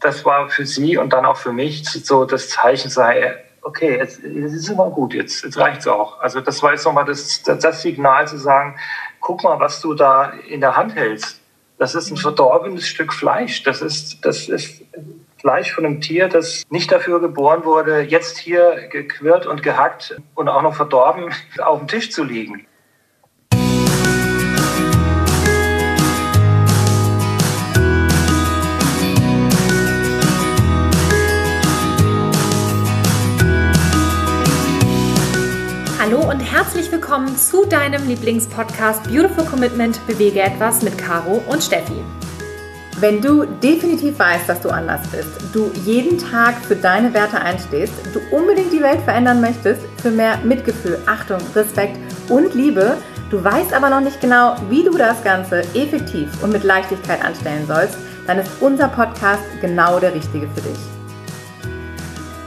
das war für sie und dann auch für mich so das Zeichen sei, okay, jetzt, jetzt ist immer gut, jetzt, jetzt reicht's auch. Also das war jetzt nochmal das, das Signal zu sagen, guck mal, was du da in der Hand hältst. Das ist ein verdorbenes Stück Fleisch. Das ist, das ist Fleisch von einem Tier, das nicht dafür geboren wurde, jetzt hier gequirlt und gehackt und auch noch verdorben auf dem Tisch zu liegen. Hallo und herzlich willkommen zu deinem Lieblingspodcast Beautiful Commitment Bewege etwas mit Caro und Steffi. Wenn du definitiv weißt, dass du anders bist, du jeden Tag für deine Werte einstehst, du unbedingt die Welt verändern möchtest für mehr Mitgefühl, Achtung, Respekt und Liebe, du weißt aber noch nicht genau, wie du das Ganze effektiv und mit Leichtigkeit anstellen sollst, dann ist unser Podcast genau der richtige für dich.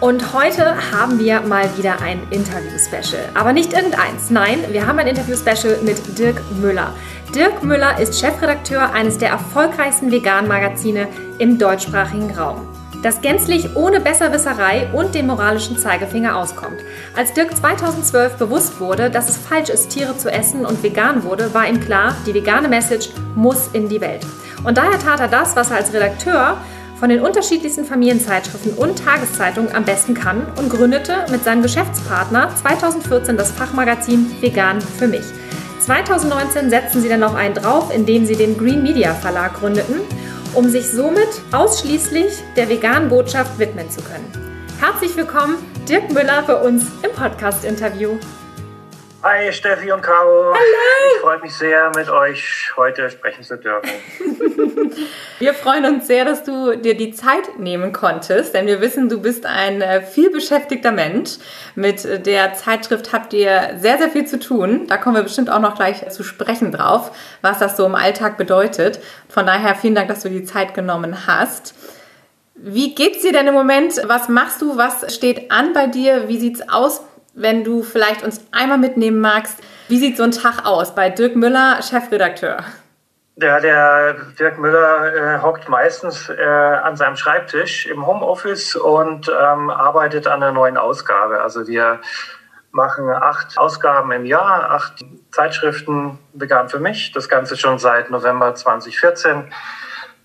Und heute haben wir mal wieder ein Interview-Special. Aber nicht irgendeins. Nein, wir haben ein Interview-Special mit Dirk Müller. Dirk Müller ist Chefredakteur eines der erfolgreichsten veganen Magazine im deutschsprachigen Raum das gänzlich ohne Besserwisserei und den moralischen Zeigefinger auskommt. Als Dirk 2012 bewusst wurde, dass es falsch ist, Tiere zu essen und vegan wurde, war ihm klar, die vegane Message muss in die Welt. Und daher tat er das, was er als Redakteur von den unterschiedlichsten Familienzeitschriften und Tageszeitungen am besten kann und gründete mit seinem Geschäftspartner 2014 das Fachmagazin Vegan für mich. 2019 setzten sie dann noch einen drauf, indem sie den Green Media Verlag gründeten, um sich somit ausschließlich der veganen Botschaft widmen zu können. Herzlich willkommen, Dirk Müller, bei uns im Podcast-Interview. Hi Steffi und Caro. Hallo. Ich freue mich sehr, mit euch heute sprechen zu dürfen. wir freuen uns sehr, dass du dir die Zeit nehmen konntest, denn wir wissen, du bist ein äh, vielbeschäftigter Mensch. Mit der Zeitschrift habt ihr sehr, sehr viel zu tun. Da kommen wir bestimmt auch noch gleich zu sprechen drauf, was das so im Alltag bedeutet. Von daher vielen Dank, dass du die Zeit genommen hast. Wie geht's dir denn im Moment? Was machst du? Was steht an bei dir? Wie sieht's aus wenn du vielleicht uns einmal mitnehmen magst, wie sieht so ein Tag aus bei Dirk Müller, Chefredakteur? Ja, der Dirk Müller äh, hockt meistens äh, an seinem Schreibtisch im Homeoffice und ähm, arbeitet an einer neuen Ausgabe. Also wir machen acht Ausgaben im Jahr, acht Zeitschriften vegan für mich. Das Ganze schon seit November 2014.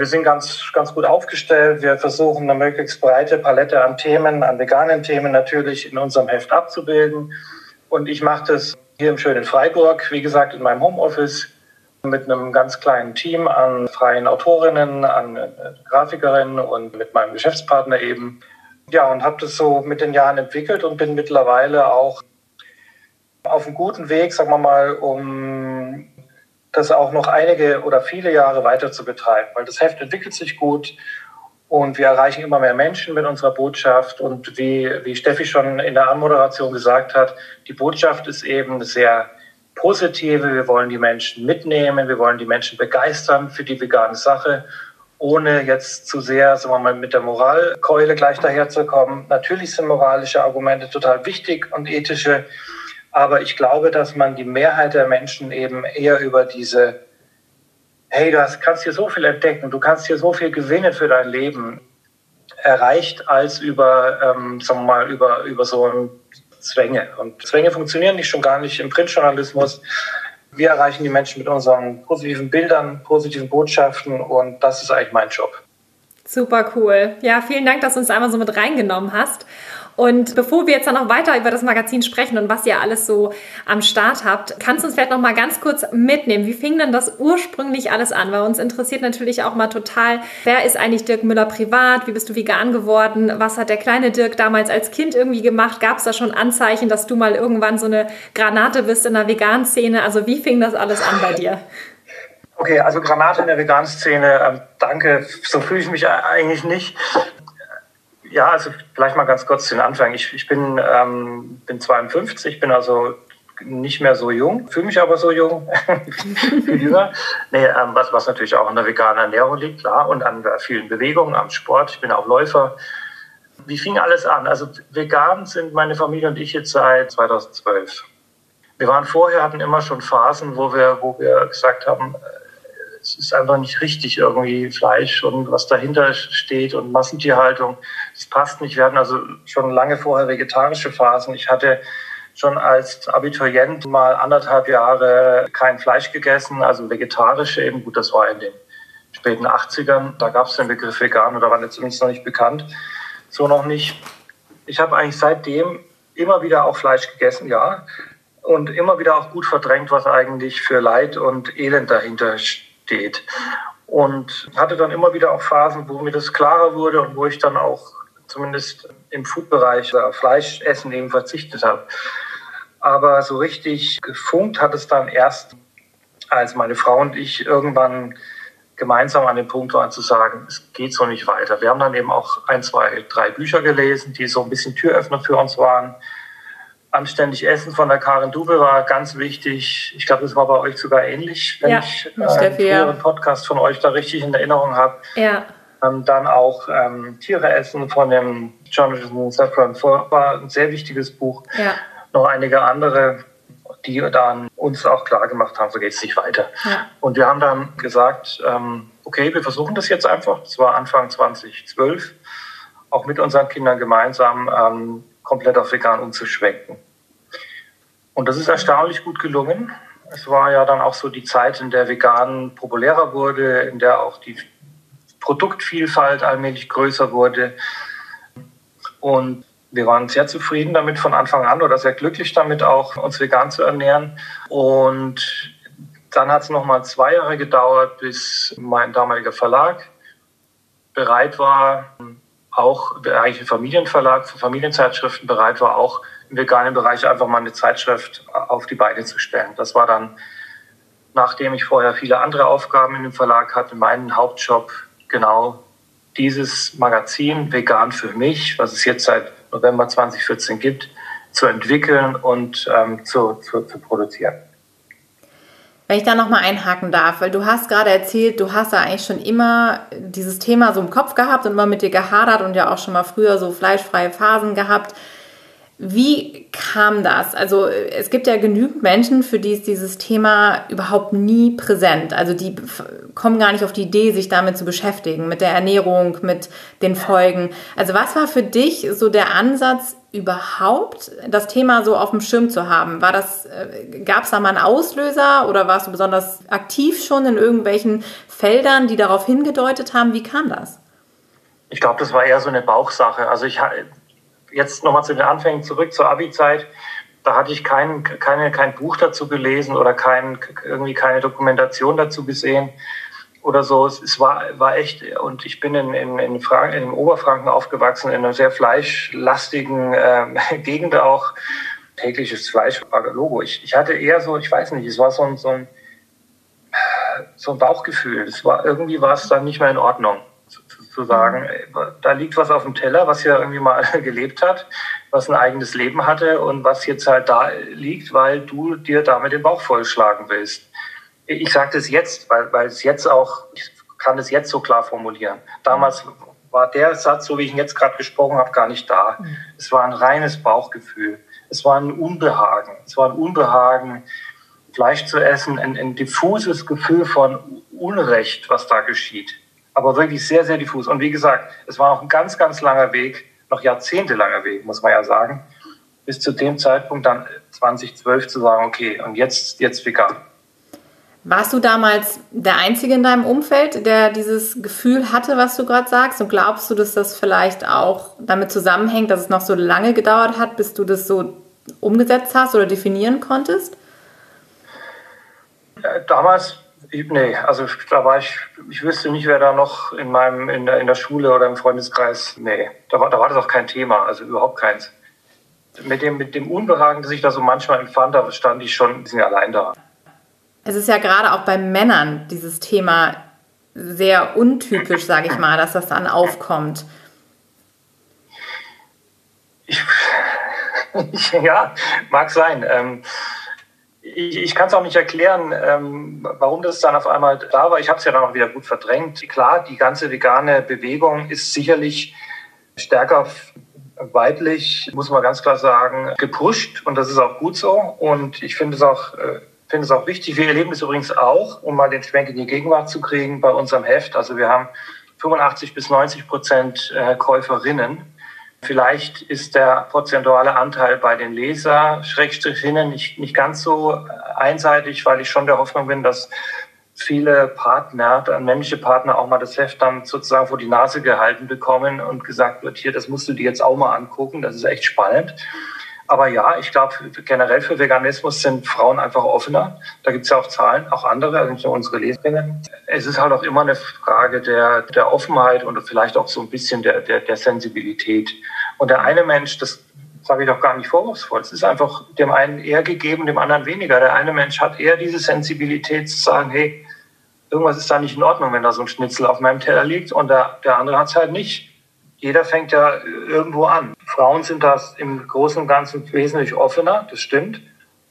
Wir sind ganz, ganz gut aufgestellt. Wir versuchen eine möglichst breite Palette an Themen, an veganen Themen natürlich in unserem Heft abzubilden. Und ich mache das hier im schönen Freiburg, wie gesagt, in meinem Homeoffice mit einem ganz kleinen Team an freien Autorinnen, an äh, Grafikerinnen und mit meinem Geschäftspartner eben. Ja, und habe das so mit den Jahren entwickelt und bin mittlerweile auch auf einem guten Weg, sagen wir mal, um das auch noch einige oder viele Jahre weiter zu betreiben, weil das Heft entwickelt sich gut und wir erreichen immer mehr Menschen mit unserer Botschaft. Und wie, wie Steffi schon in der Anmoderation gesagt hat, die Botschaft ist eben sehr positive. Wir wollen die Menschen mitnehmen, wir wollen die Menschen begeistern für die vegane Sache, ohne jetzt zu sehr, sagen wir mal, mit der Moralkeule gleich daherzukommen. Natürlich sind moralische Argumente total wichtig und ethische. Aber ich glaube, dass man die Mehrheit der Menschen eben eher über diese, hey, du hast, kannst hier so viel entdecken, du kannst hier so viel gewinnen für dein Leben, erreicht, als über, ähm, sagen wir mal, über, über so Zwänge. Und Zwänge funktionieren nicht schon gar nicht im Printjournalismus. Wir erreichen die Menschen mit unseren positiven Bildern, positiven Botschaften und das ist eigentlich mein Job. Super cool. Ja, vielen Dank, dass du uns einmal so mit reingenommen hast. Und bevor wir jetzt dann noch weiter über das Magazin sprechen und was ihr alles so am Start habt, kannst du uns vielleicht noch mal ganz kurz mitnehmen. Wie fing denn das ursprünglich alles an? Weil uns interessiert natürlich auch mal total, wer ist eigentlich Dirk Müller privat? Wie bist du vegan geworden? Was hat der kleine Dirk damals als Kind irgendwie gemacht? Gab es da schon Anzeichen, dass du mal irgendwann so eine Granate bist in der veganen Szene? Also wie fing das alles an bei dir? Okay, also Granate in der veganen Szene, ähm, danke, so fühle ich mich eigentlich nicht. Ja, also vielleicht mal ganz kurz den Anfang. Ich, ich bin, ähm, bin 52, bin also nicht mehr so jung, fühle mich aber so jung. Nee, ähm, was, was natürlich auch an der veganen Ernährung liegt, klar, und an vielen Bewegungen, am Sport. Ich bin auch Läufer. Wie fing alles an? Also vegan sind meine Familie und ich jetzt seit 2012. Wir waren vorher, hatten immer schon Phasen, wo wir, wo wir gesagt haben, es ist einfach nicht richtig irgendwie Fleisch und was dahinter steht und Massentierhaltung. Das passt nicht. Wir hatten also schon lange vorher vegetarische Phasen. Ich hatte schon als Abiturient mal anderthalb Jahre kein Fleisch gegessen, also vegetarisch eben. Gut, das war in den späten 80ern. Da gab es den Begriff vegan oder war zumindest noch nicht bekannt. So noch nicht. Ich habe eigentlich seitdem immer wieder auch Fleisch gegessen, ja. Und immer wieder auch gut verdrängt, was eigentlich für Leid und Elend dahinter steht. Und hatte dann immer wieder auch Phasen, wo mir das klarer wurde und wo ich dann auch zumindest im Foodbereich Fleischessen eben verzichtet habe. Aber so richtig gefunkt hat es dann erst, als meine Frau und ich irgendwann gemeinsam an dem Punkt waren zu sagen, es geht so nicht weiter. Wir haben dann eben auch ein, zwei, drei Bücher gelesen, die so ein bisschen Türöffner für uns waren. Anständig Essen von der Karin Dube war ganz wichtig. Ich glaube, das war bei euch sogar ähnlich, wenn ja, ich äh, einen früheren Podcast von euch da richtig in Erinnerung habe. Ja. Ähm, dann auch ähm, Tiere essen von dem Jonathan Safran war ein sehr wichtiges Buch. Ja. Noch einige andere die dann uns auch klar gemacht haben, so geht es nicht weiter. Ja. Und wir haben dann gesagt, ähm, okay, wir versuchen das jetzt einfach. Das war Anfang 2012, auch mit unseren Kindern gemeinsam ähm, komplett auf vegan umzuschwenken. Und das ist erstaunlich gut gelungen. Es war ja dann auch so die Zeit, in der vegan populärer wurde, in der auch die Produktvielfalt allmählich größer wurde. Und wir waren sehr zufrieden damit von Anfang an oder sehr glücklich damit auch, uns vegan zu ernähren. Und dann hat es nochmal zwei Jahre gedauert, bis mein damaliger Verlag bereit war, auch eigentlich ein Familienverlag für Familienzeitschriften bereit war, auch im veganen Bereich einfach mal eine Zeitschrift auf die Beine zu stellen. Das war dann, nachdem ich vorher viele andere Aufgaben in dem Verlag hatte, mein Hauptjob genau dieses Magazin Vegan für mich, was es jetzt seit November 2014 gibt, zu entwickeln und ähm, zu, zu, zu produzieren. Wenn ich da nochmal einhaken darf, weil du hast gerade erzählt, du hast ja eigentlich schon immer dieses Thema so im Kopf gehabt und immer mit dir gehadert und ja auch schon mal früher so fleischfreie Phasen gehabt. Wie kam das? Also es gibt ja genügend Menschen, für die ist dieses Thema überhaupt nie präsent. Also die kommen gar nicht auf die Idee, sich damit zu beschäftigen, mit der Ernährung, mit den Folgen. Also was war für dich so der Ansatz, überhaupt das Thema so auf dem Schirm zu haben? War das, äh, gab es da mal einen Auslöser oder warst du besonders aktiv schon in irgendwelchen Feldern, die darauf hingedeutet haben? Wie kam das? Ich glaube, das war eher so eine Bauchsache. Also ich jetzt nochmal zu den Anfängen zurück zur Abi-Zeit. Da hatte ich kein, keine, kein Buch dazu gelesen oder kein, irgendwie keine Dokumentation dazu gesehen oder so. Es, es war, war echt, und ich bin in, in, in, in Oberfranken aufgewachsen, in einer sehr fleischlastigen äh, Gegend auch. Tägliches Fleisch war Logo. Ich, ich hatte eher so, ich weiß nicht, es war so ein, so ein, so ein Bauchgefühl. Es war, irgendwie war es dann nicht mehr in Ordnung zu sagen, mhm. da liegt was auf dem Teller, was ja irgendwie mal gelebt hat, was ein eigenes Leben hatte und was jetzt halt da liegt, weil du dir damit den Bauch vollschlagen willst. Ich sage das jetzt, weil, weil es jetzt auch, ich kann es jetzt so klar formulieren. Damals war der Satz, so wie ich ihn jetzt gerade gesprochen habe, gar nicht da. Mhm. Es war ein reines Bauchgefühl. Es war ein Unbehagen. Es war ein Unbehagen, Fleisch zu essen, ein, ein diffuses Gefühl von Unrecht, was da geschieht aber wirklich sehr, sehr diffus. Und wie gesagt, es war noch ein ganz, ganz langer Weg, noch jahrzehntelanger Weg, muss man ja sagen, bis zu dem Zeitpunkt dann 2012 zu sagen, okay, und jetzt, jetzt vegan. Warst du damals der Einzige in deinem Umfeld, der dieses Gefühl hatte, was du gerade sagst? Und glaubst du, dass das vielleicht auch damit zusammenhängt, dass es noch so lange gedauert hat, bis du das so umgesetzt hast oder definieren konntest? Damals Nee, also da war ich, ich wüsste nicht, wer da noch in meinem, in der, in der Schule oder im Freundeskreis, nee, da war, da war das auch kein Thema, also überhaupt keins. Mit dem, mit dem Unbehagen, das ich da so manchmal empfand, da stand ich schon ein bisschen allein da. Es ist ja gerade auch bei Männern dieses Thema sehr untypisch, sage ich mal, dass das dann aufkommt. Ich, ja, mag sein. Ähm, ich, ich kann es auch nicht erklären, ähm, warum das dann auf einmal da war. Ich habe es ja dann auch wieder gut verdrängt. Klar, die ganze vegane Bewegung ist sicherlich stärker weiblich, muss man ganz klar sagen, gepusht und das ist auch gut so. Und ich finde es auch äh, finde es auch wichtig. Wir erleben es übrigens auch, um mal den Schwenk in die Gegenwart zu kriegen, bei unserem Heft. Also wir haben 85 bis 90 Prozent äh, Käuferinnen. Vielleicht ist der prozentuale Anteil bei den Leser, Schrägstrichinnen, nicht, nicht ganz so äh, einseitig, weil ich schon der Hoffnung bin, dass viele Partner, dann männliche Partner auch mal das Heft dann sozusagen vor die Nase gehalten bekommen und gesagt wird, hier, das musst du dir jetzt auch mal angucken, das ist echt spannend. Aber ja, ich glaube, generell für Veganismus sind Frauen einfach offener. Da gibt es ja auch Zahlen, auch andere, also nicht nur unsere Leserinnen. Es ist halt auch immer eine Frage der, der Offenheit und vielleicht auch so ein bisschen der, der, der Sensibilität. Und der eine Mensch, das sage ich doch gar nicht vorwurfsvoll, es ist einfach dem einen eher gegeben, dem anderen weniger. Der eine Mensch hat eher diese Sensibilität zu sagen, hey, irgendwas ist da nicht in Ordnung, wenn da so ein Schnitzel auf meinem Teller liegt und der, der andere hat es halt nicht. Jeder fängt ja irgendwo an. Frauen sind das im Großen und Ganzen wesentlich offener, das stimmt.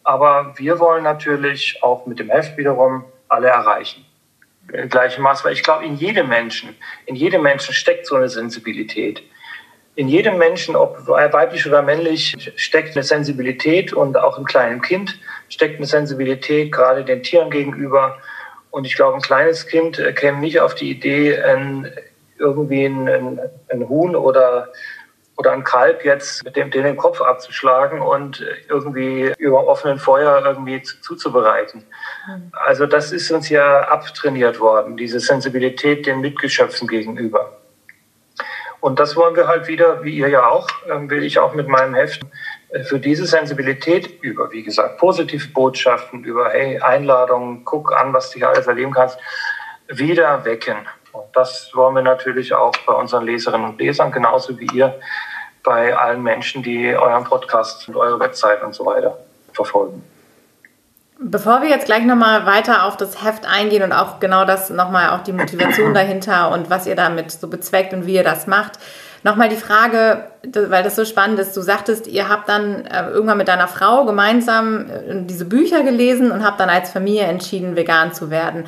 Aber wir wollen natürlich auch mit dem Heft wiederum alle erreichen. In gleichem Maß, weil ich glaube, in jedem Menschen, in jedem Menschen steckt so eine Sensibilität. In jedem Menschen, ob weiblich oder männlich, steckt eine Sensibilität und auch im kleinen Kind steckt eine Sensibilität, gerade den Tieren gegenüber. Und ich glaube, ein kleines Kind käme nicht auf die Idee, irgendwie ein, ein Huhn oder oder ein Kalb jetzt mit dem den Kopf abzuschlagen und irgendwie über offenen Feuer irgendwie zuzubereiten. Mhm. Also das ist uns ja abtrainiert worden, diese Sensibilität den Mitgeschöpfen gegenüber. Und das wollen wir halt wieder, wie ihr ja auch, ähm, will ich auch mit meinem Heft äh, für diese Sensibilität über, wie gesagt, positive Botschaften, über, hey, Einladungen, guck an, was du hier alles erleben kannst, wieder wecken. Und das wollen wir natürlich auch bei unseren Leserinnen und Lesern, genauso wie ihr bei allen Menschen, die euren Podcast und eure Website und so weiter verfolgen. Bevor wir jetzt gleich nochmal weiter auf das Heft eingehen und auch genau das nochmal auch die Motivation dahinter und was ihr damit so bezweckt und wie ihr das macht, nochmal die Frage, weil das so spannend ist. Du sagtest, ihr habt dann äh, irgendwann mit deiner Frau gemeinsam äh, diese Bücher gelesen und habt dann als Familie entschieden, vegan zu werden.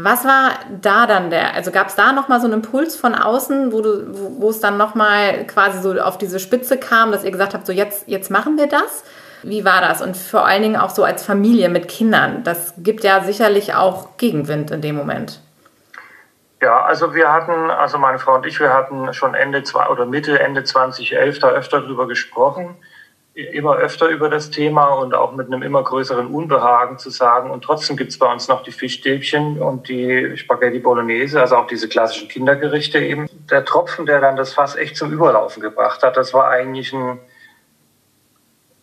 Was war da dann der, also gab es da nochmal so einen Impuls von außen, wo, du, wo, es dann nochmal quasi so auf diese Spitze kam, dass ihr gesagt habt, so jetzt, jetzt machen wir das? Wie war das? Und vor allen Dingen auch so als Familie mit Kindern. Das gibt ja sicherlich auch Gegenwind in dem Moment. Ja, also wir hatten, also meine Frau und ich, wir hatten schon Ende zwei oder Mitte, Ende 2011 da öfter drüber gesprochen immer öfter über das Thema und auch mit einem immer größeren Unbehagen zu sagen. Und trotzdem gibt es bei uns noch die Fischstäbchen und die Spaghetti Bolognese, also auch diese klassischen Kindergerichte eben. Der Tropfen, der dann das Fass echt zum Überlaufen gebracht hat, das war eigentlich ein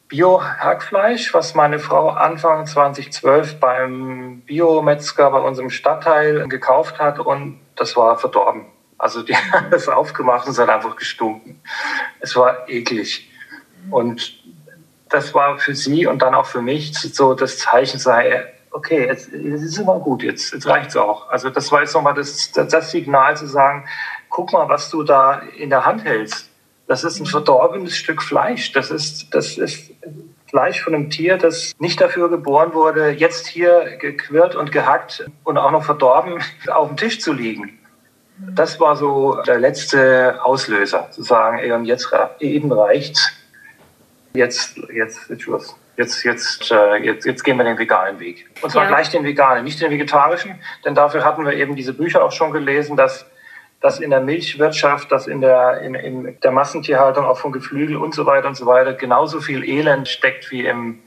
Bio-Hackfleisch, was meine Frau Anfang 2012 beim Biometzger bei unserem Stadtteil gekauft hat und das war verdorben. Also die haben das aufgemacht und es hat einfach gestunken. Es war eklig. Und das war für sie und dann auch für mich so das Zeichen sei, okay, jetzt, jetzt ist immer gut, jetzt, jetzt reicht's auch. Also das war jetzt nochmal das, das Signal zu sagen, guck mal, was du da in der Hand hältst. Das ist ein verdorbenes Stück Fleisch. Das ist, das ist Fleisch von einem Tier, das nicht dafür geboren wurde, jetzt hier gequirlt und gehackt und auch noch verdorben auf dem Tisch zu liegen. Das war so der letzte Auslöser, zu sagen, ey, und jetzt eben reicht's jetzt, jetzt ist Schluss. Jetzt, jetzt, äh, jetzt, jetzt gehen wir den veganen Weg. Und zwar ja. gleich den veganen, nicht den vegetarischen, denn dafür hatten wir eben diese Bücher auch schon gelesen, dass, dass in der Milchwirtschaft, dass in der, in, in der Massentierhaltung auch von Geflügel und so weiter und so weiter genauso viel Elend steckt wie im,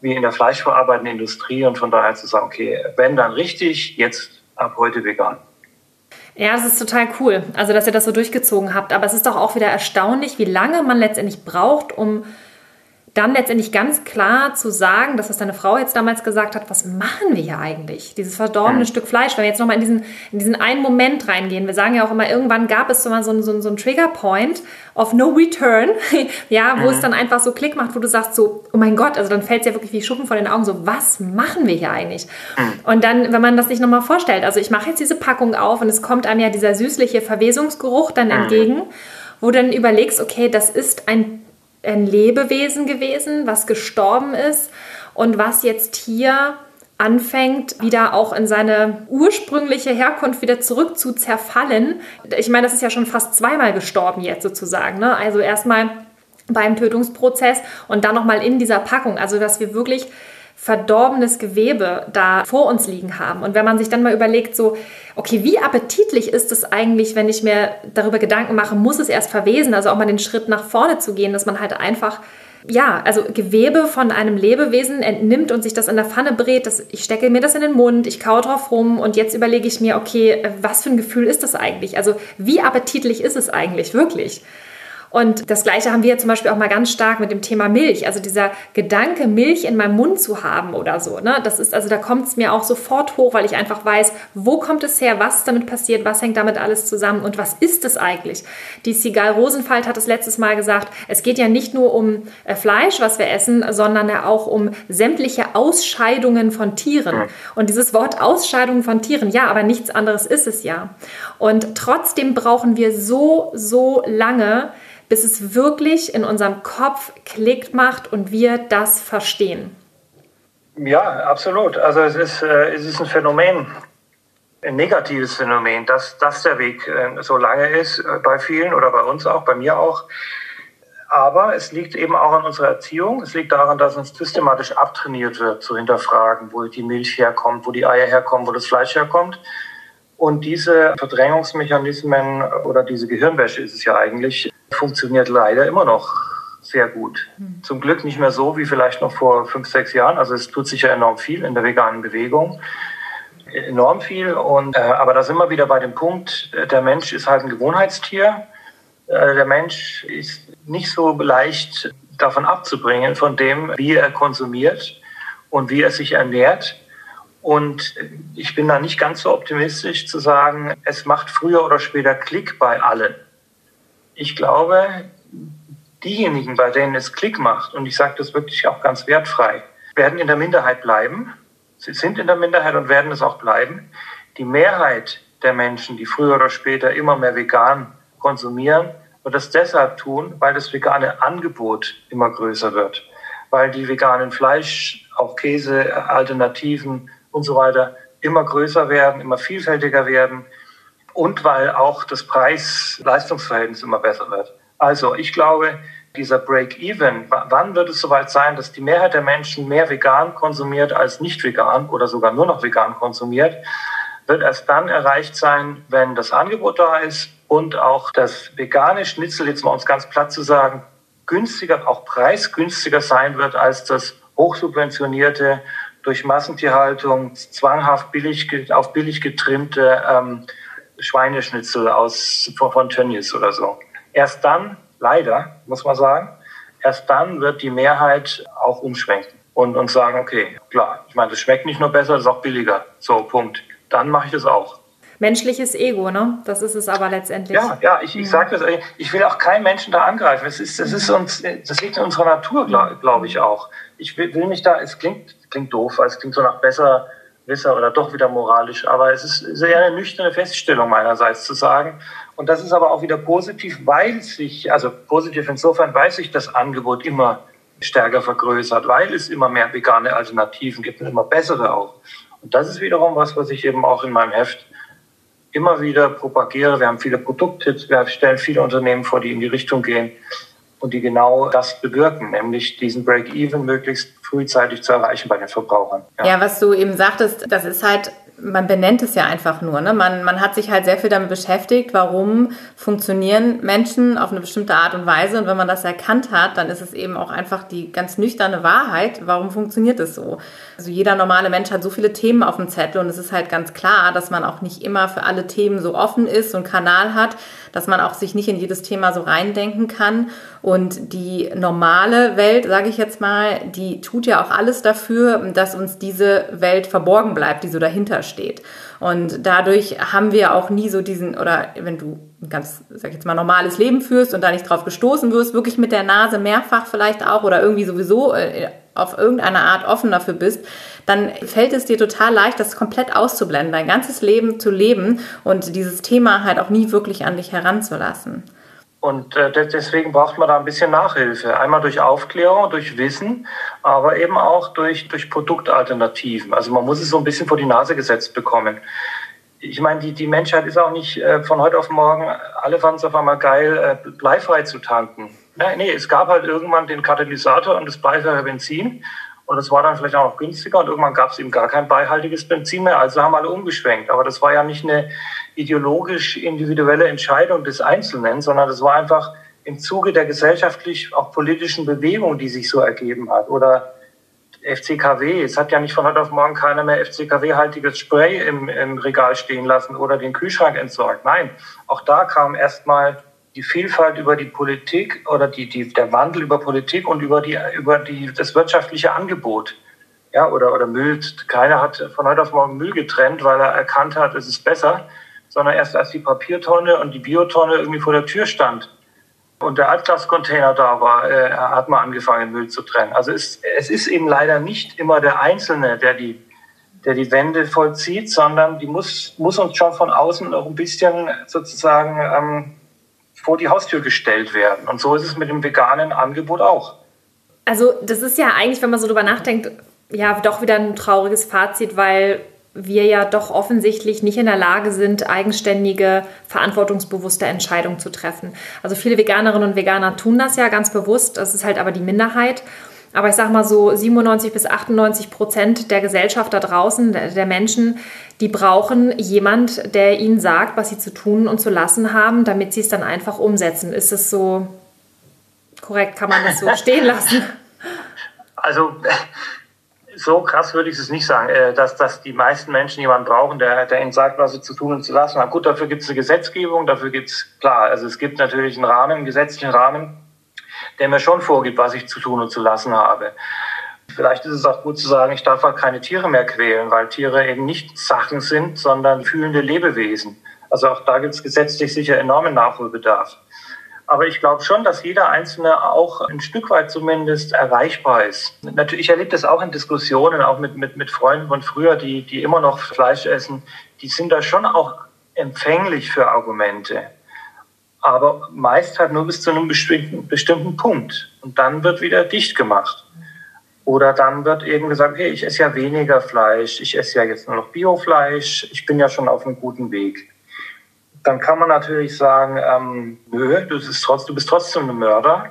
wie in der fleischverarbeitenden Industrie und von daher zu sagen, okay, wenn dann richtig, jetzt ab heute vegan. Ja, das ist total cool, also dass ihr das so durchgezogen habt. Aber es ist doch auch wieder erstaunlich, wie lange man letztendlich braucht, um dann letztendlich ganz klar zu sagen, dass was deine Frau jetzt damals gesagt hat, was machen wir hier eigentlich? Dieses verdorbene ja. Stück Fleisch, wenn wir jetzt nochmal in diesen, in diesen einen Moment reingehen, wir sagen ja auch immer, irgendwann gab es so mal so, einen, so, so einen Trigger-Point of no return, ja, wo mhm. es dann einfach so Klick macht, wo du sagst so, oh mein Gott, also dann fällt es ja wirklich wie Schuppen vor den Augen, so, was machen wir hier eigentlich? Mhm. Und dann, wenn man das sich nochmal vorstellt, also ich mache jetzt diese Packung auf und es kommt einem ja dieser süßliche Verwesungsgeruch dann mhm. entgegen, wo du dann überlegst, okay, das ist ein ein Lebewesen gewesen, was gestorben ist und was jetzt hier anfängt, wieder auch in seine ursprüngliche Herkunft wieder zurück zu zerfallen. Ich meine, das ist ja schon fast zweimal gestorben jetzt sozusagen. Ne? Also erstmal beim Tötungsprozess und dann nochmal in dieser Packung. Also dass wir wirklich verdorbenes Gewebe da vor uns liegen haben. Und wenn man sich dann mal überlegt, so, okay, wie appetitlich ist es eigentlich, wenn ich mir darüber Gedanken mache, muss es erst verwesen, also auch mal den Schritt nach vorne zu gehen, dass man halt einfach ja, also Gewebe von einem Lebewesen entnimmt und sich das in der Pfanne brät, das, ich stecke mir das in den Mund, ich kaue drauf rum und jetzt überlege ich mir, okay, was für ein Gefühl ist das eigentlich? Also wie appetitlich ist es eigentlich wirklich? Und das Gleiche haben wir zum Beispiel auch mal ganz stark mit dem Thema Milch. Also dieser Gedanke, Milch in meinem Mund zu haben oder so. Ne? Das ist, also da kommt es mir auch sofort hoch, weil ich einfach weiß, wo kommt es her, was damit passiert, was hängt damit alles zusammen und was ist es eigentlich? Die Sigal Rosenfeld hat es letztes Mal gesagt, es geht ja nicht nur um äh, Fleisch, was wir essen, sondern ja auch um sämtliche Ausscheidungen von Tieren. Und dieses Wort Ausscheidungen von Tieren, ja, aber nichts anderes ist es ja. Und trotzdem brauchen wir so, so lange, bis es wirklich in unserem Kopf Klick macht und wir das verstehen. Ja, absolut. Also es ist, äh, es ist ein Phänomen, ein negatives Phänomen, dass, dass der Weg äh, so lange ist, äh, bei vielen oder bei uns auch, bei mir auch. Aber es liegt eben auch an unserer Erziehung. Es liegt daran, dass uns systematisch abtrainiert wird, zu hinterfragen, wo die Milch herkommt, wo die Eier herkommen, wo das Fleisch herkommt. Und diese Verdrängungsmechanismen oder diese Gehirnwäsche ist es ja eigentlich, funktioniert leider immer noch sehr gut. Mhm. Zum Glück nicht mehr so wie vielleicht noch vor fünf, sechs Jahren. Also es tut sich ja enorm viel in der veganen Bewegung. Enorm viel. Und, äh, aber da sind wir wieder bei dem Punkt, äh, der Mensch ist halt ein Gewohnheitstier. Äh, der Mensch ist nicht so leicht davon abzubringen, von dem, wie er konsumiert und wie er sich ernährt. Und ich bin da nicht ganz so optimistisch zu sagen, es macht früher oder später Klick bei allen ich glaube, diejenigen, bei denen es Klick macht, und ich sage das wirklich auch ganz wertfrei, werden in der Minderheit bleiben. Sie sind in der Minderheit und werden es auch bleiben. Die Mehrheit der Menschen, die früher oder später immer mehr vegan konsumieren, wird das deshalb tun, weil das vegane Angebot immer größer wird, weil die veganen Fleisch, auch Käse, Alternativen und so weiter immer größer werden, immer vielfältiger werden und weil auch das Preis-Leistungsverhältnis immer besser wird. Also ich glaube, dieser Break-Even, wann wird es soweit sein, dass die Mehrheit der Menschen mehr vegan konsumiert als nicht vegan oder sogar nur noch vegan konsumiert, wird erst dann erreicht sein, wenn das Angebot da ist und auch das vegane Schnitzel, jetzt mal uns ganz platt zu sagen, günstiger, auch preisgünstiger sein wird als das hochsubventionierte, durch Massentierhaltung zwanghaft billig, auf billig getrimmte ähm, Schweineschnitzel aus, von Tönnies oder so. Erst dann, leider, muss man sagen, erst dann wird die Mehrheit auch umschwenken und, und sagen, okay, klar, ich meine, das schmeckt nicht nur besser, das ist auch billiger. So, Punkt. Dann mache ich das auch. Menschliches Ego, ne? Das ist es aber letztendlich. Ja, ja, ich, ich sage das, ich will auch keinen Menschen da angreifen. Das, ist, das, ist uns, das liegt in unserer Natur, glaube glaub ich auch. Ich will, will mich da, es klingt, klingt doof, es klingt so nach besser, oder doch wieder moralisch. Aber es ist sehr eine nüchterne Feststellung meinerseits zu sagen. Und das ist aber auch wieder positiv, weil sich, also positiv insofern, weil sich das Angebot immer stärker vergrößert, weil es immer mehr vegane Alternativen gibt und immer bessere auch. Und das ist wiederum was, was ich eben auch in meinem Heft immer wieder propagiere. Wir haben viele Produkttipps, wir stellen viele Unternehmen vor, die in die Richtung gehen und die genau das bewirken, nämlich diesen Break-Even möglichst frühzeitig zu erreichen bei den Verbrauchern. Ja. ja, was du eben sagtest, das ist halt man benennt es ja einfach nur. Ne? Man, man hat sich halt sehr viel damit beschäftigt, warum funktionieren Menschen auf eine bestimmte Art und Weise. Und wenn man das erkannt hat, dann ist es eben auch einfach die ganz nüchterne Wahrheit, warum funktioniert es so. Also jeder normale Mensch hat so viele Themen auf dem Zettel und es ist halt ganz klar, dass man auch nicht immer für alle Themen so offen ist und Kanal hat, dass man auch sich nicht in jedes Thema so reindenken kann. Und die normale Welt, sage ich jetzt mal, die tut ja auch alles dafür, dass uns diese Welt verborgen bleibt, die so dahinter steht. Und dadurch haben wir auch nie so diesen, oder wenn du ein ganz, sag ich jetzt mal, normales Leben führst und da nicht drauf gestoßen wirst, wirklich mit der Nase mehrfach vielleicht auch oder irgendwie sowieso äh, auf irgendeine Art offen dafür bist, dann fällt es dir total leicht, das komplett auszublenden, dein ganzes Leben zu leben und dieses Thema halt auch nie wirklich an dich heranzulassen. Und äh, deswegen braucht man da ein bisschen Nachhilfe. Einmal durch Aufklärung, durch Wissen, aber eben auch durch, durch Produktalternativen. Also man muss es so ein bisschen vor die Nase gesetzt bekommen. Ich meine, die, die Menschheit ist auch nicht äh, von heute auf morgen, alle fanden es auf einmal geil, äh, bleifrei zu tanken. Nee, nee, es gab halt irgendwann den Katalysator und das bleifreie Benzin. Und es war dann vielleicht auch noch günstiger und irgendwann gab es eben gar kein beihaltiges Benzin mehr. Also haben alle umgeschwenkt. Aber das war ja nicht eine ideologisch individuelle Entscheidung des Einzelnen, sondern das war einfach im Zuge der gesellschaftlich auch politischen Bewegung, die sich so ergeben hat. Oder FCKW. Es hat ja nicht von heute auf morgen keiner mehr FCKW-haltiges Spray im, im Regal stehen lassen oder den Kühlschrank entsorgt. Nein, auch da kam erstmal die Vielfalt über die Politik oder die, die, der Wandel über Politik und über, die, über die, das wirtschaftliche Angebot. Ja, oder, oder Müll. Keiner hat von heute auf morgen Müll getrennt, weil er erkannt hat, es ist besser, sondern erst als die Papiertonne und die Biotonne irgendwie vor der Tür stand und der Altglascontainer da war, äh, hat man angefangen, Müll zu trennen. Also es, es ist eben leider nicht immer der Einzelne, der die, der die Wende vollzieht, sondern die muss, muss uns schon von außen noch ein bisschen sozusagen ähm, vor die Haustür gestellt werden. Und so ist es mit dem veganen Angebot auch. Also das ist ja eigentlich, wenn man so drüber nachdenkt, ja doch wieder ein trauriges Fazit, weil wir ja doch offensichtlich nicht in der Lage sind, eigenständige, verantwortungsbewusste Entscheidungen zu treffen. Also viele Veganerinnen und Veganer tun das ja ganz bewusst, das ist halt aber die Minderheit. Aber ich sage mal so 97 bis 98 Prozent der Gesellschaft da draußen, der Menschen, die brauchen jemand, der ihnen sagt, was sie zu tun und zu lassen haben, damit sie es dann einfach umsetzen. Ist es so korrekt? Kann man das so stehen lassen? Also so krass würde ich es nicht sagen, äh, dass, dass die meisten Menschen jemanden brauchen, der, der ihnen sagt, was sie zu tun und zu lassen haben. Gut, dafür gibt es eine Gesetzgebung, dafür gibt es, klar, also es gibt natürlich einen Rahmen, einen gesetzlichen Rahmen, der mir schon vorgibt, was ich zu tun und zu lassen habe. Vielleicht ist es auch gut zu sagen, ich darf halt keine Tiere mehr quälen, weil Tiere eben nicht Sachen sind, sondern fühlende Lebewesen. Also auch da gibt es gesetzlich sicher enormen Nachholbedarf. Aber ich glaube schon, dass jeder Einzelne auch ein Stück weit zumindest erreichbar ist. Natürlich, ich erlebe das auch in Diskussionen, auch mit, mit, mit Freunden von früher, die, die immer noch Fleisch essen. Die sind da schon auch empfänglich für Argumente. Aber meist halt nur bis zu einem bestimmten, bestimmten Punkt. Und dann wird wieder dicht gemacht. Oder dann wird eben gesagt, hey, ich esse ja weniger Fleisch, ich esse ja jetzt nur noch Biofleisch, ich bin ja schon auf einem guten Weg dann kann man natürlich sagen, ähm, nö, du bist, trotzdem, du bist trotzdem ein Mörder,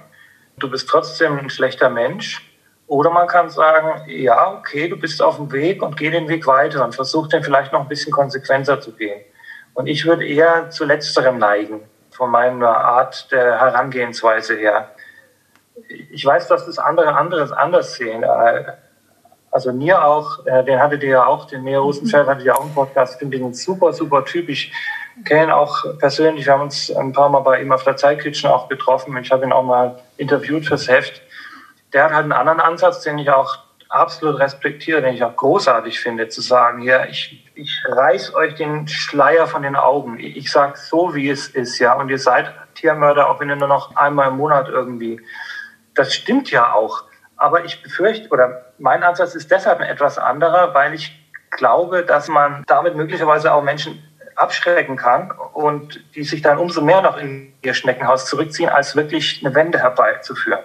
du bist trotzdem ein schlechter Mensch. Oder man kann sagen, ja, okay, du bist auf dem Weg und geh den Weg weiter und versuch den vielleicht noch ein bisschen konsequenter zu gehen. Und ich würde eher zu letzterem neigen, von meiner Art der Herangehensweise her. Ich weiß, dass das andere anderes anders sehen. Äh, also mir auch, äh, den hattet ihr ja auch, den Neo Rosenfeld hattet ihr auch einen Podcast, finde ich super, super typisch kennen auch persönlich. Wir haben uns ein paar Mal bei ihm auf der Zeitkitchen auch getroffen. Ich habe ihn auch mal interviewt fürs Heft. Der hat halt einen anderen Ansatz, den ich auch absolut respektiere, den ich auch großartig finde, zu sagen, ja, ich, ich reiß euch den Schleier von den Augen. Ich, ich sage so, wie es ist, ja. Und ihr seid Tiermörder, auch wenn ihr nur noch einmal im Monat irgendwie. Das stimmt ja auch. Aber ich befürchte, oder mein Ansatz ist deshalb ein etwas anderer, weil ich glaube, dass man damit möglicherweise auch Menschen abschrecken kann und die sich dann umso mehr noch in ihr Schneckenhaus zurückziehen, als wirklich eine Wende herbeizuführen.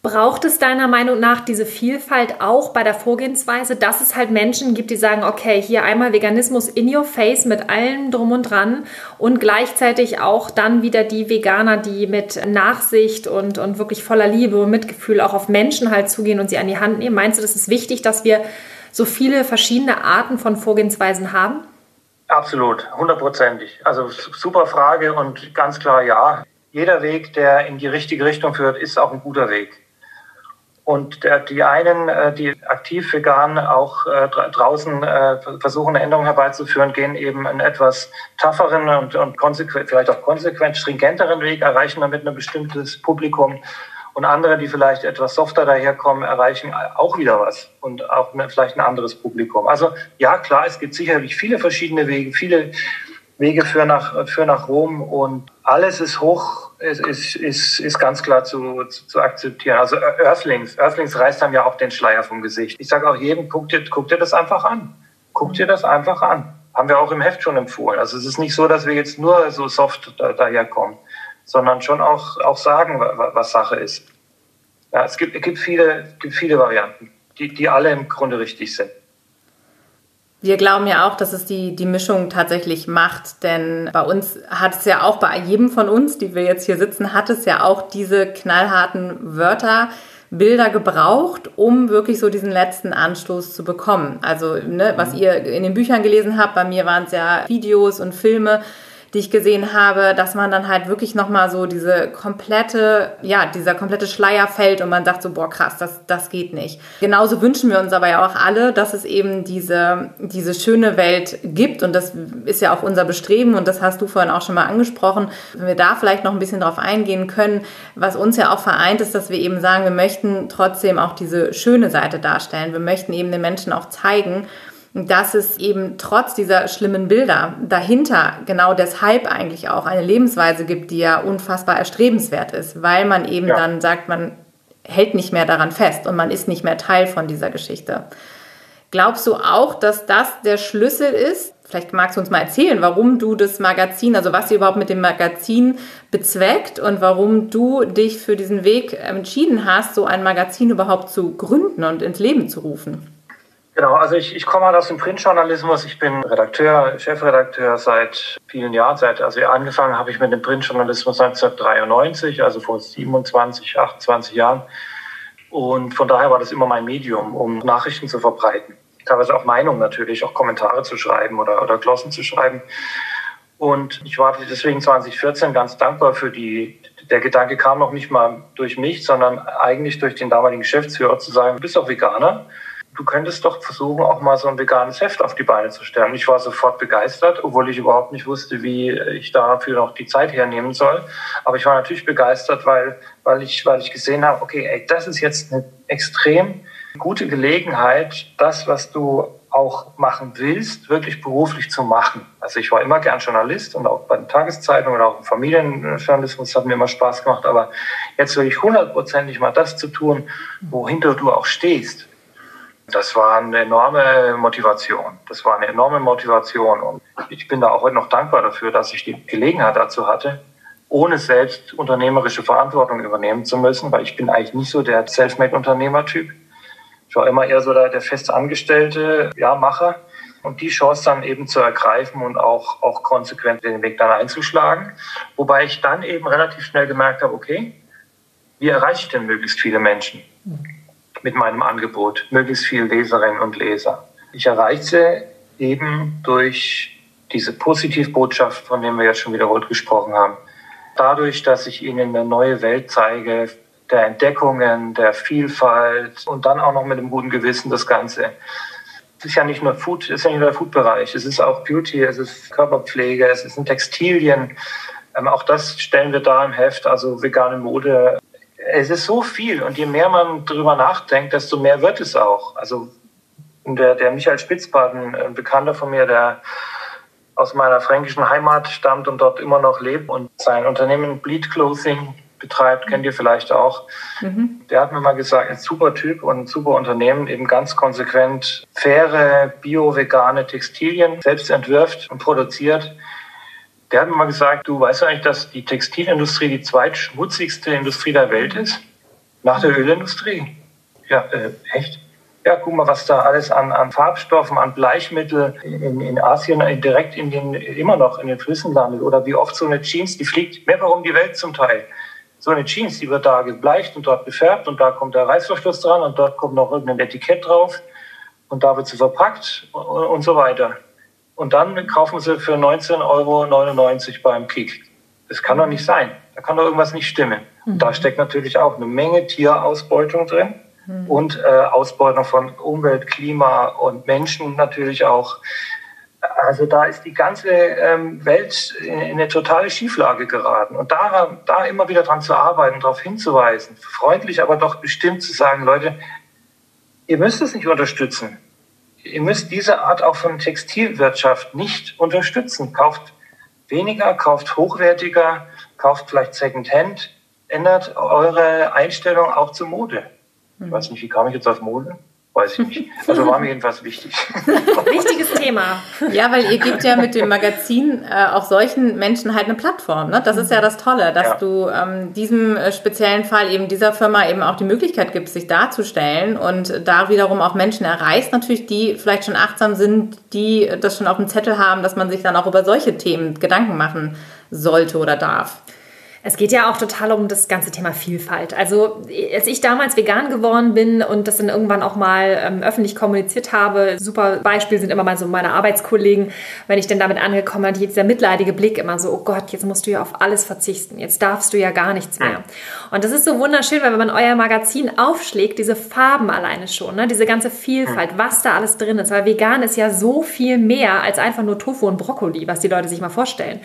Braucht es deiner Meinung nach diese Vielfalt auch bei der Vorgehensweise, dass es halt Menschen gibt, die sagen, okay, hier einmal Veganismus in your face mit allem drum und dran und gleichzeitig auch dann wieder die Veganer, die mit Nachsicht und, und wirklich voller Liebe und Mitgefühl auch auf Menschen halt zugehen und sie an die Hand nehmen? Meinst du, das ist wichtig, dass wir so viele verschiedene Arten von Vorgehensweisen haben? Absolut, hundertprozentig. Also super Frage und ganz klar ja. Jeder Weg, der in die richtige Richtung führt, ist auch ein guter Weg. Und der, die einen, äh, die aktiv vegan auch äh, draußen äh, versuchen, eine Änderung herbeizuführen, gehen eben einen etwas tougheren und, und konsequent, vielleicht auch konsequent stringenteren Weg, erreichen damit ein bestimmtes Publikum. Und andere, die vielleicht etwas softer daherkommen, erreichen auch wieder was und auch vielleicht ein anderes Publikum. Also ja, klar, es gibt sicherlich viele verschiedene Wege, viele Wege für nach, für nach Rom und alles ist hoch, ist, ist, ist, ist ganz klar zu, zu, zu akzeptieren. Also Earthlings, Earthlings reißt dann ja auch den Schleier vom Gesicht. Ich sage auch jedem, guck dir, guck dir das einfach an. Guck dir das einfach an. Haben wir auch im Heft schon empfohlen. Also es ist nicht so, dass wir jetzt nur so soft da, daherkommen sondern schon auch, auch sagen, was Sache ist. Ja, es gibt, es gibt, viele, gibt viele Varianten, die, die alle im Grunde richtig sind. Wir glauben ja auch, dass es die, die Mischung tatsächlich macht, denn bei uns hat es ja auch bei jedem von uns, die wir jetzt hier sitzen, hat es ja auch diese knallharten Wörter Bilder gebraucht, um wirklich so diesen letzten Anstoß zu bekommen. Also, ne, was mhm. ihr in den Büchern gelesen habt, bei mir waren es ja Videos und Filme, die ich gesehen habe, dass man dann halt wirklich nochmal so diese komplette, ja, dieser komplette Schleier fällt und man sagt so, boah, krass, das, das geht nicht. Genauso wünschen wir uns aber ja auch alle, dass es eben diese, diese schöne Welt gibt und das ist ja auch unser Bestreben und das hast du vorhin auch schon mal angesprochen. Wenn wir da vielleicht noch ein bisschen drauf eingehen können, was uns ja auch vereint ist, dass wir eben sagen, wir möchten trotzdem auch diese schöne Seite darstellen. Wir möchten eben den Menschen auch zeigen, dass es eben trotz dieser schlimmen Bilder dahinter genau deshalb eigentlich auch eine Lebensweise gibt, die ja unfassbar erstrebenswert ist, weil man eben ja. dann sagt, man hält nicht mehr daran fest und man ist nicht mehr Teil von dieser Geschichte. Glaubst du auch, dass das der Schlüssel ist? Vielleicht magst du uns mal erzählen, warum du das Magazin, also was ihr überhaupt mit dem Magazin bezweckt und warum du dich für diesen Weg entschieden hast, so ein Magazin überhaupt zu gründen und ins Leben zu rufen. Genau, also ich, ich komme halt aus dem Printjournalismus. Ich bin Redakteur, Chefredakteur seit vielen Jahren. Seit, also angefangen habe ich mit dem Printjournalismus 1993, also vor 27, 28 Jahren. Und von daher war das immer mein Medium, um Nachrichten zu verbreiten. Teilweise auch Meinungen natürlich, auch Kommentare zu schreiben oder, oder Glossen zu schreiben. Und ich war deswegen 2014 ganz dankbar für die, der Gedanke kam noch nicht mal durch mich, sondern eigentlich durch den damaligen Geschäftsführer zu sagen, du bist doch Veganer du könntest doch versuchen, auch mal so ein veganes Heft auf die Beine zu stellen. Ich war sofort begeistert, obwohl ich überhaupt nicht wusste, wie ich dafür noch die Zeit hernehmen soll. Aber ich war natürlich begeistert, weil, weil, ich, weil ich gesehen habe, okay, ey, das ist jetzt eine extrem gute Gelegenheit, das, was du auch machen willst, wirklich beruflich zu machen. Also ich war immer gern Journalist und auch bei den Tageszeitungen oder auch im Familienjournalismus hat mir immer Spaß gemacht. Aber jetzt wirklich hundertprozentig mal das zu tun, wohinter du auch stehst. Das war eine enorme Motivation. Das war eine enorme Motivation. Und ich bin da auch heute noch dankbar dafür, dass ich die Gelegenheit dazu hatte, ohne selbst unternehmerische Verantwortung übernehmen zu müssen, weil ich bin eigentlich nicht so der Selfmade-Unternehmer-Typ. Ich war immer eher so der, der fest ja, Macher. Und die Chance dann eben zu ergreifen und auch, auch konsequent den Weg dann einzuschlagen. Wobei ich dann eben relativ schnell gemerkt habe, okay, wie erreiche ich denn möglichst viele Menschen? Mit meinem Angebot, möglichst viele Leserinnen und Leser. Ich erreiche eben durch diese Positivbotschaft, von der wir jetzt schon wiederholt gesprochen haben, dadurch, dass ich ihnen eine neue Welt zeige, der Entdeckungen, der Vielfalt und dann auch noch mit einem guten Gewissen das Ganze. Es ist ja nicht nur Food, es ist ja nicht nur der Food-Bereich, es ist auch Beauty, es ist Körperpflege, es sind Textilien. Ähm, auch das stellen wir da im Heft, also vegane Mode, es ist so viel und je mehr man darüber nachdenkt, desto mehr wird es auch. Also der, der Michael Spitzbaden, ein Bekannter von mir, der aus meiner fränkischen Heimat stammt und dort immer noch lebt und sein Unternehmen Bleed Clothing betreibt, kennt ihr vielleicht auch. Mhm. Der hat mir mal gesagt, ein super Typ und ein super Unternehmen, eben ganz konsequent faire, bio-vegane Textilien selbst entwirft und produziert der hat mir mal gesagt, du weißt eigentlich, dass die Textilindustrie die zweitschmutzigste Industrie der Welt ist? Nach der Ölindustrie. Ja, äh, echt? Ja, guck mal, was da alles an, an Farbstoffen, an Bleichmittel in, in Asien direkt in den, immer noch in den Flüssen landet. Oder wie oft so eine Jeans, die fliegt mehrfach um die Welt zum Teil. So eine Jeans, die wird da gebleicht und dort gefärbt und da kommt der Reißverschluss dran und dort kommt noch irgendein Etikett drauf und da wird sie verpackt und, und so weiter und dann kaufen sie für 19,99 Euro beim Kick. Das kann doch nicht sein. Da kann doch irgendwas nicht stimmen. Mhm. Da steckt natürlich auch eine Menge Tierausbeutung drin mhm. und äh, Ausbeutung von Umwelt, Klima und Menschen natürlich auch. Also da ist die ganze ähm, Welt in, in eine totale Schieflage geraten. Und da, da immer wieder dran zu arbeiten, darauf hinzuweisen, freundlich, aber doch bestimmt zu sagen, Leute, ihr müsst es nicht unterstützen ihr müsst diese Art auch von Textilwirtschaft nicht unterstützen. Kauft weniger, kauft hochwertiger, kauft vielleicht Secondhand, ändert eure Einstellung auch zur Mode. Ich weiß nicht, wie kam ich jetzt auf Mode? Weiß ich nicht. Also war mir jedenfalls wichtig. Wichtiges Thema. Ja, weil ihr gebt ja mit dem Magazin äh, auch solchen Menschen halt eine Plattform. Ne? Das ist ja das Tolle, dass ja. du ähm, diesem äh, speziellen Fall eben dieser Firma eben auch die Möglichkeit gibst, sich darzustellen und da wiederum auch Menschen erreichst, natürlich, die vielleicht schon achtsam sind, die das schon auf dem Zettel haben, dass man sich dann auch über solche Themen Gedanken machen sollte oder darf. Es geht ja auch total um das ganze Thema Vielfalt. Also als ich damals vegan geworden bin und das dann irgendwann auch mal ähm, öffentlich kommuniziert habe, super Beispiel sind immer mal so meine Arbeitskollegen, wenn ich dann damit angekommen bin, dieser mitleidige Blick immer so, oh Gott, jetzt musst du ja auf alles verzichten, jetzt darfst du ja gar nichts mehr. Und das ist so wunderschön, weil wenn man euer Magazin aufschlägt, diese Farben alleine schon, ne, diese ganze Vielfalt, was da alles drin ist, weil vegan ist ja so viel mehr als einfach nur Tofu und Brokkoli, was die Leute sich mal vorstellen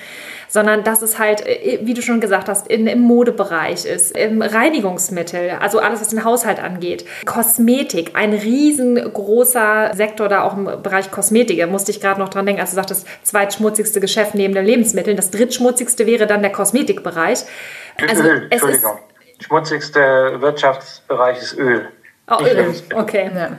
sondern dass es halt, äh, wie du schon gesagt hast, in, im Modebereich ist, im Reinigungsmittel, also alles, was den Haushalt angeht, Kosmetik, ein riesengroßer Sektor da auch im Bereich Kosmetik. Da musste ich gerade noch dran denken, als du sagtest, das zweitschmutzigste Geschäft neben den Lebensmitteln. Das drittschmutzigste wäre dann der Kosmetikbereich. Also Öl, Entschuldigung. Schmutzigste Wirtschaftsbereich ist Öl. Oh, Öl. Okay. Ja.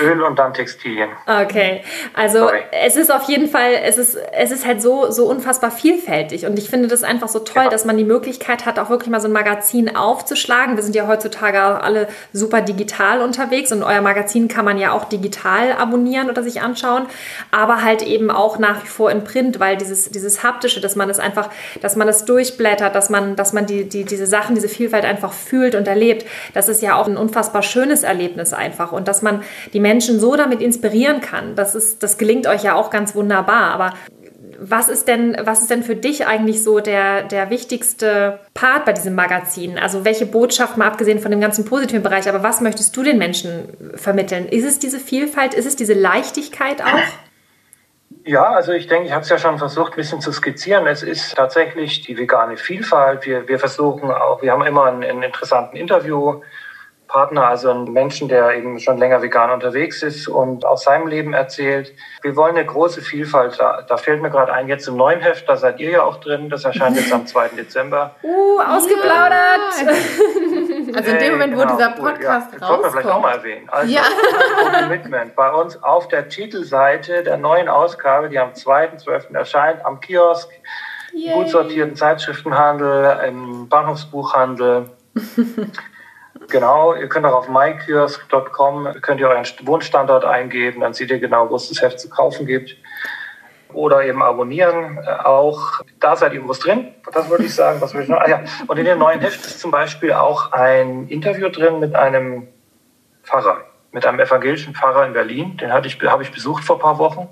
Öl und dann Textilien. Okay. Also Sorry. es ist auf jeden Fall, es ist, es ist halt so, so unfassbar vielfältig. Und ich finde das einfach so toll, ja. dass man die Möglichkeit hat, auch wirklich mal so ein Magazin aufzuschlagen. Wir sind ja heutzutage alle super digital unterwegs und euer Magazin kann man ja auch digital abonnieren oder sich anschauen, aber halt eben auch nach wie vor in Print, weil dieses, dieses haptische, dass man es einfach, dass man es durchblättert, dass man, dass man die, die, diese Sachen, diese Vielfalt einfach fühlt und erlebt, das ist ja auch ein unfassbar schönes Erlebnis einfach und dass man die Menschen so damit inspirieren kann. Das ist, das gelingt euch ja auch ganz wunderbar. Aber was ist denn, was ist denn für dich eigentlich so der, der wichtigste Part bei diesem Magazin? Also welche Botschaft, mal abgesehen von dem ganzen positiven Bereich, aber was möchtest du den Menschen vermitteln? Ist es diese Vielfalt? Ist es diese Leichtigkeit auch? Ja, also ich denke, ich habe es ja schon versucht, ein bisschen zu skizzieren. Es ist tatsächlich die vegane Vielfalt. Wir, wir versuchen auch, wir haben immer einen, einen interessanten Interview Partner, also einen Menschen, der eben schon länger vegan unterwegs ist und aus seinem Leben erzählt. Wir wollen eine große Vielfalt. Da, da fällt mir gerade ein, jetzt im neuen Heft, da seid ihr ja auch drin. Das erscheint jetzt am 2. Dezember. Uh, ausgeplaudert! Also in dem Moment, hey, genau, wo dieser Podcast ja, rauskommt. Das vielleicht auch mal erwähnen. Also, ja. Commitment. Bei uns auf der Titelseite der neuen Ausgabe, die am 2.12. erscheint, am Kiosk, Yay. gut sortierten Zeitschriftenhandel, im Bahnhofsbuchhandel. Genau, ihr könnt auch auf mykiosk.com, könnt ihr euren Wohnstandort eingeben, dann seht ihr genau, wo es das Heft zu kaufen gibt. Oder eben abonnieren. Auch da seid irgendwas drin. Das würde ich sagen. Was würde ich noch? Ah, ja. Und in dem neuen Heft ist zum Beispiel auch ein Interview drin mit einem Pfarrer, mit einem evangelischen Pfarrer in Berlin. Den hatte ich, habe ich besucht vor ein paar Wochen.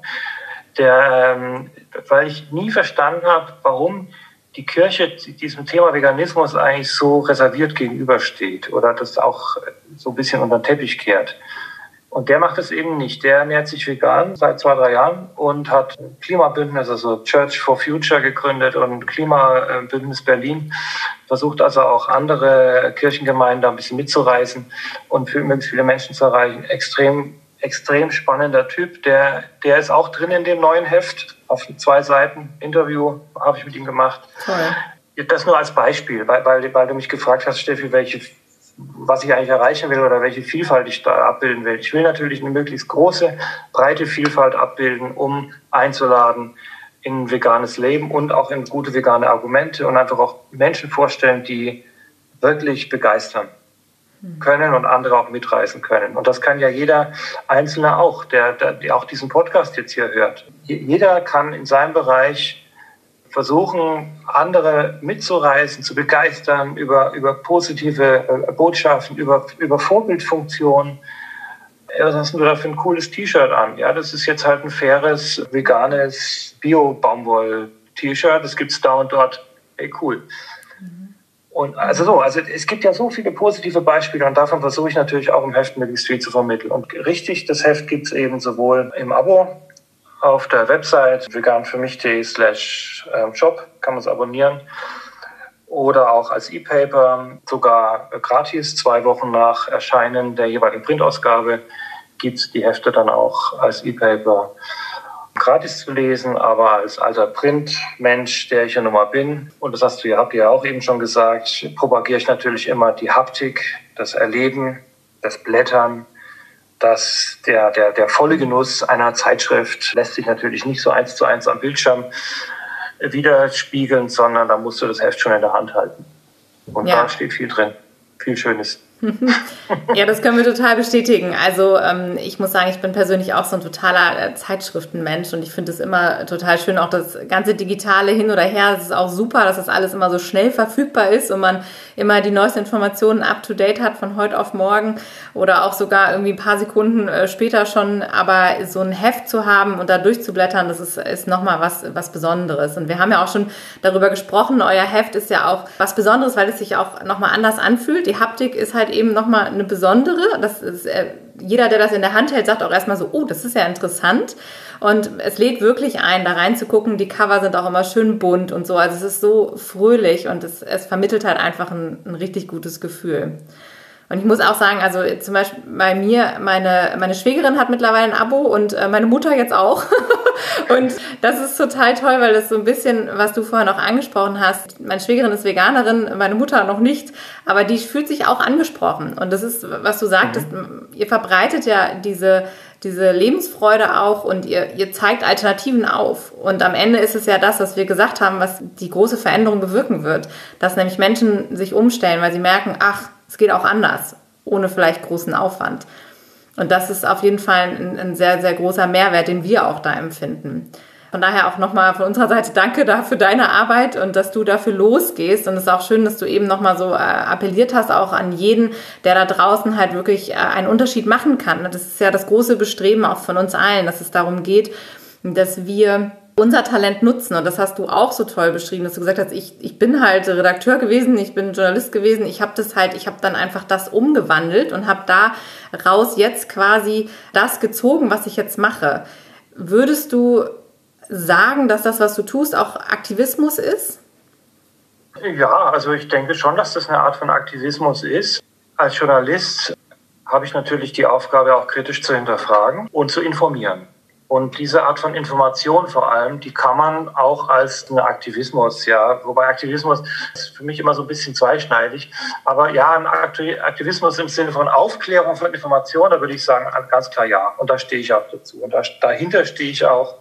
Der, ähm, weil ich nie verstanden habe, warum die Kirche diesem Thema Veganismus eigentlich so reserviert gegenübersteht oder das auch so ein bisschen unter den Teppich kehrt. Und der macht es eben nicht. Der ernährt sich vegan seit zwei, drei Jahren und hat Klimabündnis, also Church for Future gegründet und Klimabündnis Berlin. Versucht also auch andere Kirchengemeinden da ein bisschen mitzureißen und für möglichst viele Menschen zu erreichen. Extrem, extrem spannender Typ. Der, der ist auch drin in dem neuen Heft auf zwei Seiten Interview habe ich mit ihm gemacht. Toll. Das nur als Beispiel, weil, weil, weil du mich gefragt hast, Steffi, welche, was ich eigentlich erreichen will oder welche Vielfalt ich da abbilden will. Ich will natürlich eine möglichst große, breite Vielfalt abbilden, um einzuladen in ein veganes Leben und auch in gute vegane Argumente und einfach auch Menschen vorstellen, die wirklich begeistern können und andere auch mitreißen können. Und das kann ja jeder Einzelne auch, der, der auch diesen Podcast jetzt hier hört. Jeder kann in seinem Bereich versuchen, andere mitzureißen, zu begeistern über, über positive äh, Botschaften, über, über Vorbildfunktionen. Was hast du da für ein cooles T-Shirt an? Ja, das ist jetzt halt ein faires, veganes Bio-Baumwoll-T-Shirt. Das gibt's da und dort. Hey, cool. Und also so, also es gibt ja so viele positive Beispiele und davon versuche ich natürlich auch im Heft möglichst viel zu vermitteln. Und richtig, das Heft gibt es eben sowohl im Abo auf der Website veganfürmich.de slash ähm, shop, kann man es abonnieren. Oder auch als E-Paper, sogar gratis, zwei Wochen nach Erscheinen der jeweiligen Printausgabe gibt es die Hefte dann auch als E-Paper gratis zu lesen, aber als alter Printmensch, der ich ja nun mal bin, und das hast du ja, habt ihr ja auch eben schon gesagt, propagiere ich natürlich immer die Haptik, das Erleben, das Blättern, dass der, der, der volle Genuss einer Zeitschrift lässt sich natürlich nicht so eins zu eins am Bildschirm widerspiegeln, sondern da musst du das Heft schon in der Hand halten. Und ja. da steht viel drin, viel Schönes. ja, das können wir total bestätigen. Also ähm, ich muss sagen, ich bin persönlich auch so ein totaler äh, Zeitschriftenmensch und ich finde es immer total schön, auch das ganze Digitale hin oder her. Es ist auch super, dass das alles immer so schnell verfügbar ist und man immer die neuesten Informationen up-to-date hat von heute auf morgen oder auch sogar irgendwie ein paar Sekunden äh, später schon. Aber so ein Heft zu haben und da durchzublättern, das ist, ist nochmal was, was Besonderes. Und wir haben ja auch schon darüber gesprochen, euer Heft ist ja auch was Besonderes, weil es sich auch nochmal anders anfühlt. Die Haptik ist halt eben nochmal eine besondere. Das ist, äh, jeder, der das in der Hand hält, sagt auch erstmal so, oh, das ist ja interessant. Und es lädt wirklich ein, da reinzugucken. Die Cover sind auch immer schön bunt und so. Also es ist so fröhlich und es, es vermittelt halt einfach ein, ein richtig gutes Gefühl. Und ich muss auch sagen, also zum Beispiel bei mir, meine, meine Schwägerin hat mittlerweile ein Abo und äh, meine Mutter jetzt auch. und das ist total toll, weil das so ein bisschen, was du vorhin auch angesprochen hast, meine Schwägerin ist Veganerin, meine Mutter noch nicht, aber die fühlt sich auch angesprochen. Und das ist, was du sagtest, mhm. ihr verbreitet ja diese, diese Lebensfreude auch und ihr, ihr zeigt Alternativen auf. Und am Ende ist es ja das, was wir gesagt haben, was die große Veränderung bewirken wird. Dass nämlich Menschen sich umstellen, weil sie merken, ach, es geht auch anders, ohne vielleicht großen Aufwand. Und das ist auf jeden Fall ein, ein sehr, sehr großer Mehrwert, den wir auch da empfinden. Von daher auch nochmal von unserer Seite danke da für deine Arbeit und dass du dafür losgehst. Und es ist auch schön, dass du eben nochmal so äh, appelliert hast, auch an jeden, der da draußen halt wirklich äh, einen Unterschied machen kann. Das ist ja das große Bestreben auch von uns allen, dass es darum geht, dass wir unser Talent nutzen. Und das hast du auch so toll beschrieben, dass du gesagt hast, ich, ich bin halt Redakteur gewesen, ich bin Journalist gewesen, ich habe das halt, ich habe dann einfach das umgewandelt und habe da raus jetzt quasi das gezogen, was ich jetzt mache. Würdest du sagen, dass das, was du tust, auch Aktivismus ist? Ja, also ich denke schon, dass das eine Art von Aktivismus ist. Als Journalist habe ich natürlich die Aufgabe, auch kritisch zu hinterfragen und zu informieren. Und diese Art von Information vor allem, die kann man auch als einen Aktivismus, ja, wobei Aktivismus ist für mich immer so ein bisschen zweischneidig. Aber ja, ein Aktivismus im Sinne von Aufklärung von Information, da würde ich sagen, ganz klar ja. Und da stehe ich auch dazu. Und da, dahinter stehe ich auch.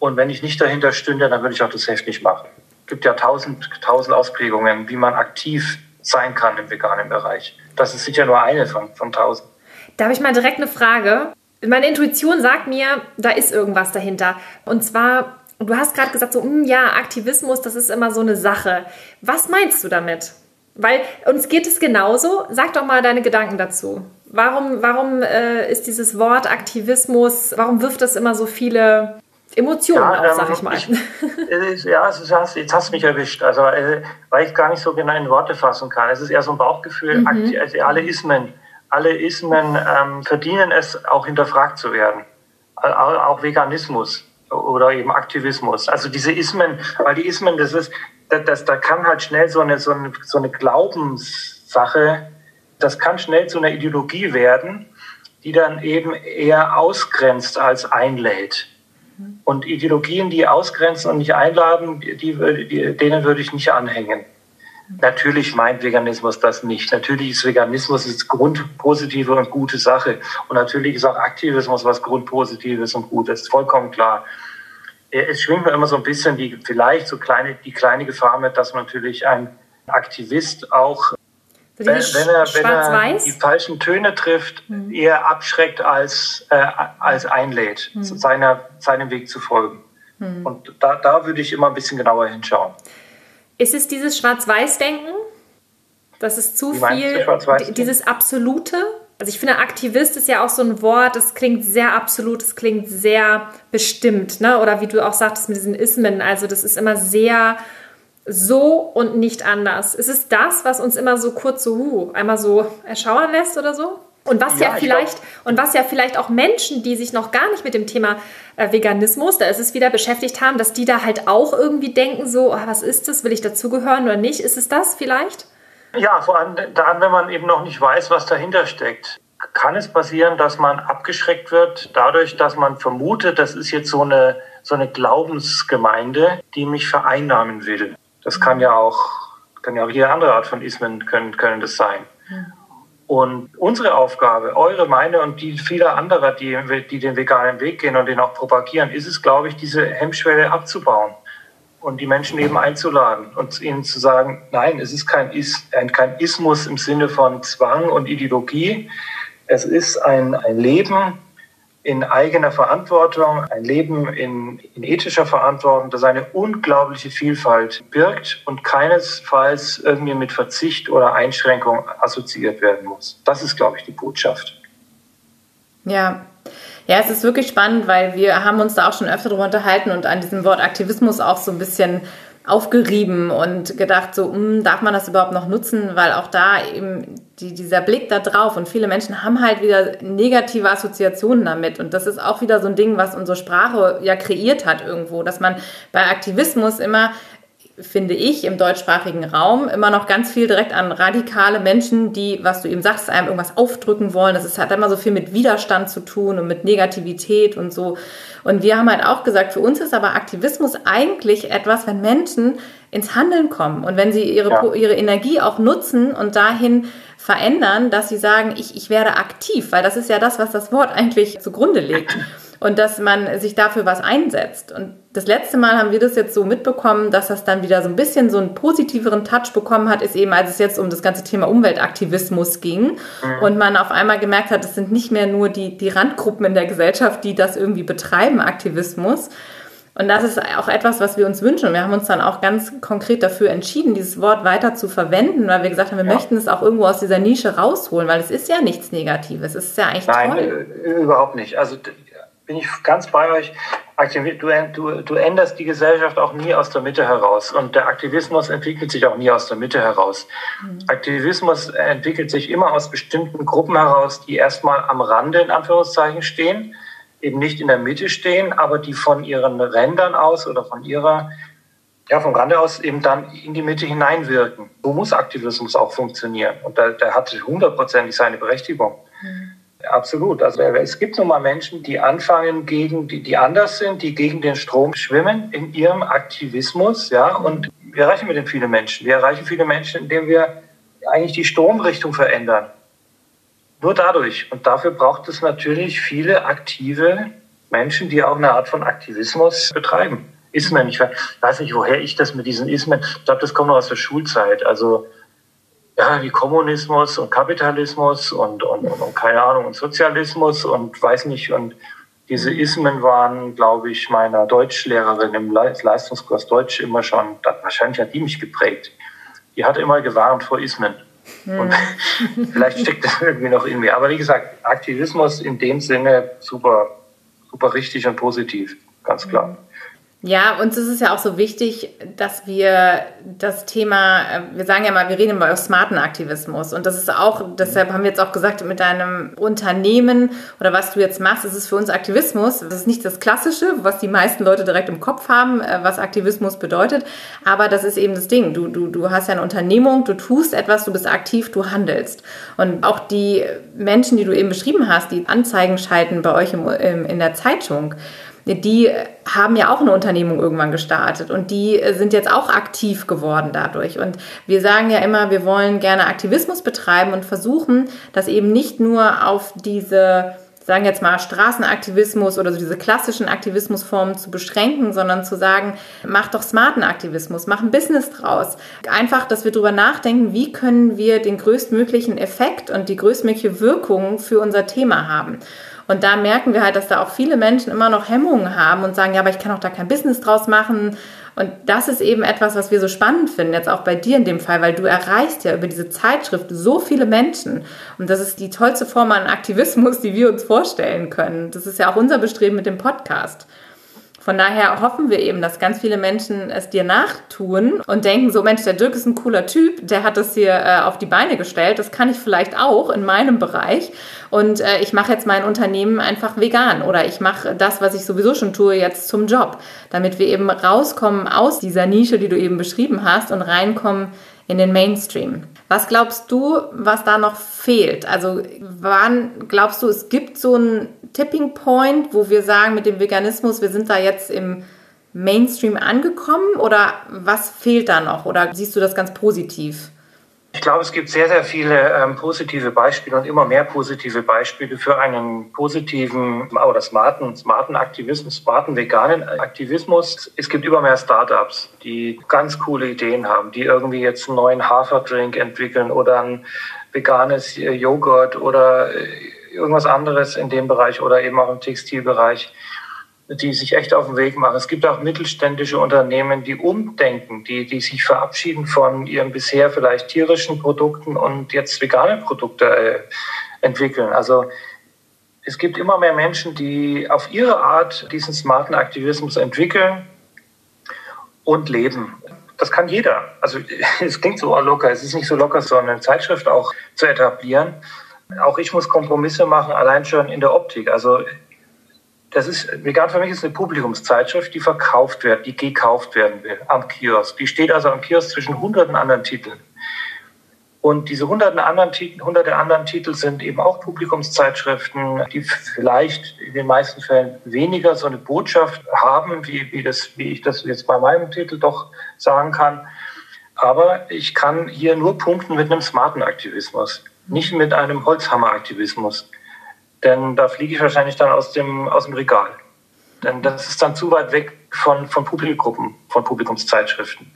Und wenn ich nicht dahinter stünde, dann würde ich auch das Heft nicht machen. Es gibt ja tausend, tausend Ausprägungen, wie man aktiv sein kann im veganen Bereich. Das ist sicher nur eine von, von tausend. Da habe ich mal direkt eine Frage. Meine Intuition sagt mir, da ist irgendwas dahinter. Und zwar, du hast gerade gesagt, so, mh, hm, ja, Aktivismus, das ist immer so eine Sache. Was meinst du damit? Weil uns geht es genauso. Sag doch mal deine Gedanken dazu. Warum, warum äh, ist dieses Wort Aktivismus, warum wirft das immer so viele Emotionen ja, auf, sag ähm, ich mal? Ich, äh, ja, jetzt hast du mich erwischt. Also, äh, weil ich gar nicht so genau in Worte fassen kann. Es ist eher so ein Bauchgefühl, mhm. also alle Ismen alle Ismen ähm, verdienen es, auch hinterfragt zu werden. Auch Veganismus oder eben Aktivismus. Also diese Ismen, weil die Ismen, das ist, das, das, da kann halt schnell so eine, so eine, so eine Glaubenssache, das kann schnell zu einer Ideologie werden, die dann eben eher ausgrenzt als einlädt. Und Ideologien, die ausgrenzen und nicht einladen, die, die, denen würde ich nicht anhängen. Natürlich meint Veganismus das nicht. Natürlich ist Veganismus eine grundpositive und gute Sache. Und natürlich ist auch Aktivismus was grundpositives und Gutes. ist vollkommen klar. Es schwingt mir immer so ein bisschen die, vielleicht so kleine, die kleine Gefahr mit, dass natürlich ein Aktivist auch, wenn, wenn, er, wenn er die falschen Töne trifft, mhm. eher abschreckt als, äh, als einlädt, mhm. seiner, seinem Weg zu folgen. Mhm. Und da, da würde ich immer ein bisschen genauer hinschauen. Ist es dieses Schwarz-Weiß-Denken? Das ist zu viel, dieses Absolute? Also ich finde, Aktivist ist ja auch so ein Wort, das klingt sehr absolut, das klingt sehr bestimmt, ne? Oder wie du auch sagtest mit diesen Ismen, also das ist immer sehr so und nicht anders. Ist es das, was uns immer so kurz so uh, einmal so erschauern lässt oder so? Und was ja, ja vielleicht glaub, und was ja vielleicht auch Menschen, die sich noch gar nicht mit dem Thema äh, Veganismus, da ist es wieder beschäftigt haben, dass die da halt auch irgendwie denken, so, oh, was ist das, will ich dazugehören oder nicht? Ist es das vielleicht? Ja, vor allem dann, wenn man eben noch nicht weiß, was dahinter steckt. Kann es passieren, dass man abgeschreckt wird, dadurch, dass man vermutet, das ist jetzt so eine, so eine Glaubensgemeinde, die mich vereinnahmen will. Das kann ja auch, kann ja auch jede andere Art von Ismen können, können das sein. Mhm. Und unsere Aufgabe, eure, meine und die vieler anderer, die, die den veganen Weg gehen und den auch propagieren, ist es, glaube ich, diese Hemmschwelle abzubauen und die Menschen eben einzuladen und ihnen zu sagen, nein, es ist kein, Is, kein Ismus im Sinne von Zwang und Ideologie. Es ist ein, ein Leben in eigener Verantwortung, ein Leben in, in ethischer Verantwortung, das eine unglaubliche Vielfalt birgt und keinesfalls irgendwie mit Verzicht oder Einschränkung assoziiert werden muss. Das ist, glaube ich, die Botschaft. Ja, ja, es ist wirklich spannend, weil wir haben uns da auch schon öfter darüber unterhalten und an diesem Wort Aktivismus auch so ein bisschen aufgerieben und gedacht, so, mh, hm, darf man das überhaupt noch nutzen? Weil auch da eben die, dieser Blick da drauf und viele Menschen haben halt wieder negative Assoziationen damit. Und das ist auch wieder so ein Ding, was unsere Sprache ja kreiert hat irgendwo, dass man bei Aktivismus immer finde ich, im deutschsprachigen Raum immer noch ganz viel direkt an radikale Menschen, die, was du eben sagst, einem irgendwas aufdrücken wollen. Das ist, hat immer so viel mit Widerstand zu tun und mit Negativität und so. Und wir haben halt auch gesagt, für uns ist aber Aktivismus eigentlich etwas, wenn Menschen ins Handeln kommen und wenn sie ihre, ja. ihre Energie auch nutzen und dahin verändern, dass sie sagen, ich, ich werde aktiv, weil das ist ja das, was das Wort eigentlich zugrunde legt. Und dass man sich dafür was einsetzt. Und das letzte Mal haben wir das jetzt so mitbekommen, dass das dann wieder so ein bisschen so einen positiveren Touch bekommen hat, ist eben, als es jetzt um das ganze Thema Umweltaktivismus ging. Und man auf einmal gemerkt hat, es sind nicht mehr nur die, die Randgruppen in der Gesellschaft, die das irgendwie betreiben, Aktivismus, und das ist auch etwas, was wir uns wünschen. Wir haben uns dann auch ganz konkret dafür entschieden, dieses Wort weiter zu verwenden, weil wir gesagt haben, wir ja. möchten es auch irgendwo aus dieser Nische rausholen, weil es ist ja nichts Negatives. Es ist ja eigentlich Nein, toll. Nein, überhaupt nicht. Also bin ich ganz bei euch. Du, du, du änderst die Gesellschaft auch nie aus der Mitte heraus. Und der Aktivismus entwickelt sich auch nie aus der Mitte heraus. Mhm. Aktivismus entwickelt sich immer aus bestimmten Gruppen heraus, die erstmal am Rande in Anführungszeichen stehen, eben nicht in der Mitte stehen, aber die von ihren Rändern aus oder von ihrer, ja, vom Rande aus eben dann in die Mitte hineinwirken. So muss Aktivismus auch funktionieren. Und der, der hat hundertprozentig seine Berechtigung. Mhm. Absolut. Also es gibt nun mal Menschen, die anfangen gegen, die, die anders sind, die gegen den Strom schwimmen in ihrem Aktivismus, ja. Und wir erreichen mit den vielen Menschen. Wir erreichen viele Menschen, indem wir eigentlich die Stromrichtung verändern. Nur dadurch. Und dafür braucht es natürlich viele aktive Menschen, die auch eine Art von Aktivismus betreiben. Ismen. Ich weiß nicht, woher ich das mit diesen Ismen. Ich glaube, das kommt noch aus der Schulzeit. Also ja, wie Kommunismus und Kapitalismus und, und, und, und, keine Ahnung und Sozialismus und weiß nicht und diese Ismen waren, glaube ich, meiner Deutschlehrerin im Leistungskurs Deutsch immer schon, wahrscheinlich hat die mich geprägt. Die hat immer gewarnt vor Ismen. Hm. Und vielleicht steckt das irgendwie noch in mir. Aber wie gesagt, Aktivismus in dem Sinne super, super richtig und positiv, ganz klar. Ja, uns ist es ja auch so wichtig, dass wir das Thema, äh, wir sagen ja mal, wir reden über smarten Aktivismus. Und das ist auch, deshalb haben wir jetzt auch gesagt, mit deinem Unternehmen oder was du jetzt machst, ist es für uns Aktivismus. Das ist nicht das Klassische, was die meisten Leute direkt im Kopf haben, äh, was Aktivismus bedeutet. Aber das ist eben das Ding. Du, du, du hast ja eine Unternehmung, du tust etwas, du bist aktiv, du handelst. Und auch die Menschen, die du eben beschrieben hast, die Anzeigen schalten bei euch im, im, in der Zeitung, die haben ja auch eine Unternehmung irgendwann gestartet und die sind jetzt auch aktiv geworden dadurch. Und wir sagen ja immer, wir wollen gerne Aktivismus betreiben und versuchen, das eben nicht nur auf diese sagen jetzt mal Straßenaktivismus oder so diese klassischen Aktivismusformen zu beschränken, sondern zu sagen, mach doch smarten Aktivismus, mach ein Business draus. Einfach, dass wir darüber nachdenken, wie können wir den größtmöglichen Effekt und die größtmögliche Wirkung für unser Thema haben. Und da merken wir halt, dass da auch viele Menschen immer noch Hemmungen haben und sagen, ja, aber ich kann auch da kein Business draus machen. Und das ist eben etwas, was wir so spannend finden, jetzt auch bei dir in dem Fall, weil du erreichst ja über diese Zeitschrift so viele Menschen. Und das ist die tollste Form an Aktivismus, die wir uns vorstellen können. Das ist ja auch unser Bestreben mit dem Podcast. Von daher hoffen wir eben, dass ganz viele Menschen es dir nachtun und denken so, Mensch, der Dirk ist ein cooler Typ, der hat das hier äh, auf die Beine gestellt, das kann ich vielleicht auch in meinem Bereich. Und äh, ich mache jetzt mein Unternehmen einfach vegan oder ich mache das, was ich sowieso schon tue, jetzt zum Job, damit wir eben rauskommen aus dieser Nische, die du eben beschrieben hast und reinkommen in den Mainstream. Was glaubst du, was da noch fehlt? Also wann glaubst du, es gibt so einen Tipping Point, wo wir sagen mit dem Veganismus, wir sind da jetzt im Mainstream angekommen oder was fehlt da noch? Oder siehst du das ganz positiv? Ich glaube, es gibt sehr, sehr viele ähm, positive Beispiele und immer mehr positive Beispiele für einen positiven oder smarten, smarten Aktivismus, smarten veganen Aktivismus. Es gibt immer mehr Startups, die ganz coole Ideen haben, die irgendwie jetzt einen neuen Haferdrink entwickeln oder ein veganes äh, Joghurt oder äh, irgendwas anderes in dem Bereich oder eben auch im Textilbereich die sich echt auf den Weg machen. Es gibt auch mittelständische Unternehmen, die umdenken, die, die sich verabschieden von ihren bisher vielleicht tierischen Produkten und jetzt vegane Produkte äh, entwickeln. Also es gibt immer mehr Menschen, die auf ihre Art diesen smarten Aktivismus entwickeln und leben. Das kann jeder. Also es klingt so locker, es ist nicht so locker, so eine Zeitschrift auch zu etablieren. Auch ich muss Kompromisse machen, allein schon in der Optik. Also das ist, vegan für mich ist eine Publikumszeitschrift, die verkauft wird, die gekauft werden will am Kiosk. Die steht also am Kiosk zwischen hunderten anderen Titeln. Und diese hunderten anderen Titel, hunderte anderen Titel sind eben auch Publikumszeitschriften, die vielleicht in den meisten Fällen weniger so eine Botschaft haben, wie, wie, das, wie ich das jetzt bei meinem Titel doch sagen kann. Aber ich kann hier nur punkten mit einem smarten Aktivismus, nicht mit einem Holzhammer-Aktivismus. Denn da fliege ich wahrscheinlich dann aus dem, aus dem Regal. Denn das ist dann zu weit weg von, von Publikumgruppen, von Publikumszeitschriften.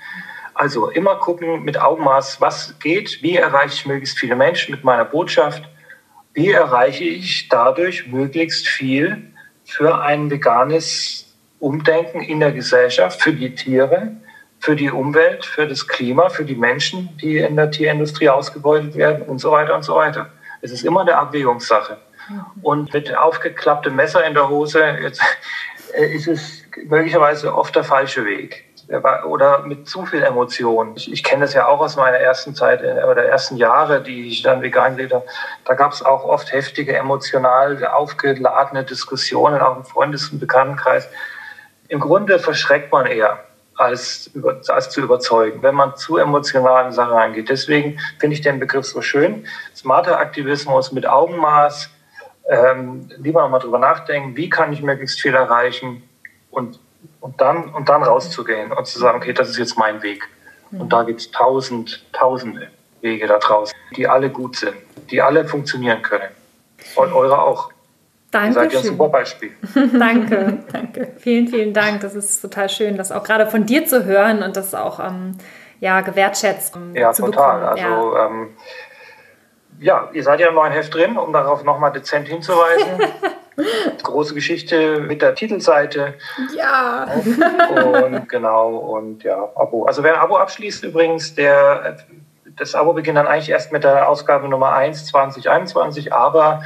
Also immer gucken mit Augenmaß, was geht, wie erreiche ich möglichst viele Menschen mit meiner Botschaft, wie erreiche ich dadurch möglichst viel für ein veganes Umdenken in der Gesellschaft, für die Tiere, für die Umwelt, für das Klima, für die Menschen, die in der Tierindustrie ausgebeutet werden und so weiter und so weiter. Es ist immer eine Abwägungssache. Und mit aufgeklapptem Messer in der Hose jetzt, äh, ist es möglicherweise oft der falsche Weg. Oder mit zu viel Emotion. Ich, ich kenne das ja auch aus meiner ersten Zeit äh, oder ersten Jahre, die ich dann vegan gelebt habe. Da gab es auch oft heftige, emotional aufgeladene Diskussionen, auch im Freundes- und Bekanntenkreis. Im Grunde verschreckt man eher als, als zu überzeugen, wenn man zu emotional in Sachen reingeht. Deswegen finde ich den Begriff so schön. Smarter Aktivismus mit Augenmaß, ähm, lieber nochmal drüber nachdenken, wie kann ich möglichst viel erreichen und, und, dann, und dann rauszugehen und zu sagen, okay, das ist jetzt mein Weg. Und da gibt es tausend, tausende Wege da draußen, die alle gut sind, die alle funktionieren können. Und eure auch. Danke. Ihr seid ja ein super Beispiel. Danke, danke. Vielen, vielen Dank. Das ist total schön, das auch gerade von dir zu hören und das auch ähm, ja, gewertschätzt um, ja, zu total. bekommen. Also ja. Ähm, ja, ihr seid ja im neuen Heft drin, um darauf nochmal dezent hinzuweisen. Große Geschichte mit der Titelseite. Ja. Und genau, und ja, Abo. Also wer ein Abo abschließt übrigens, der, das Abo beginnt dann eigentlich erst mit der Ausgabe Nummer 1 2021, aber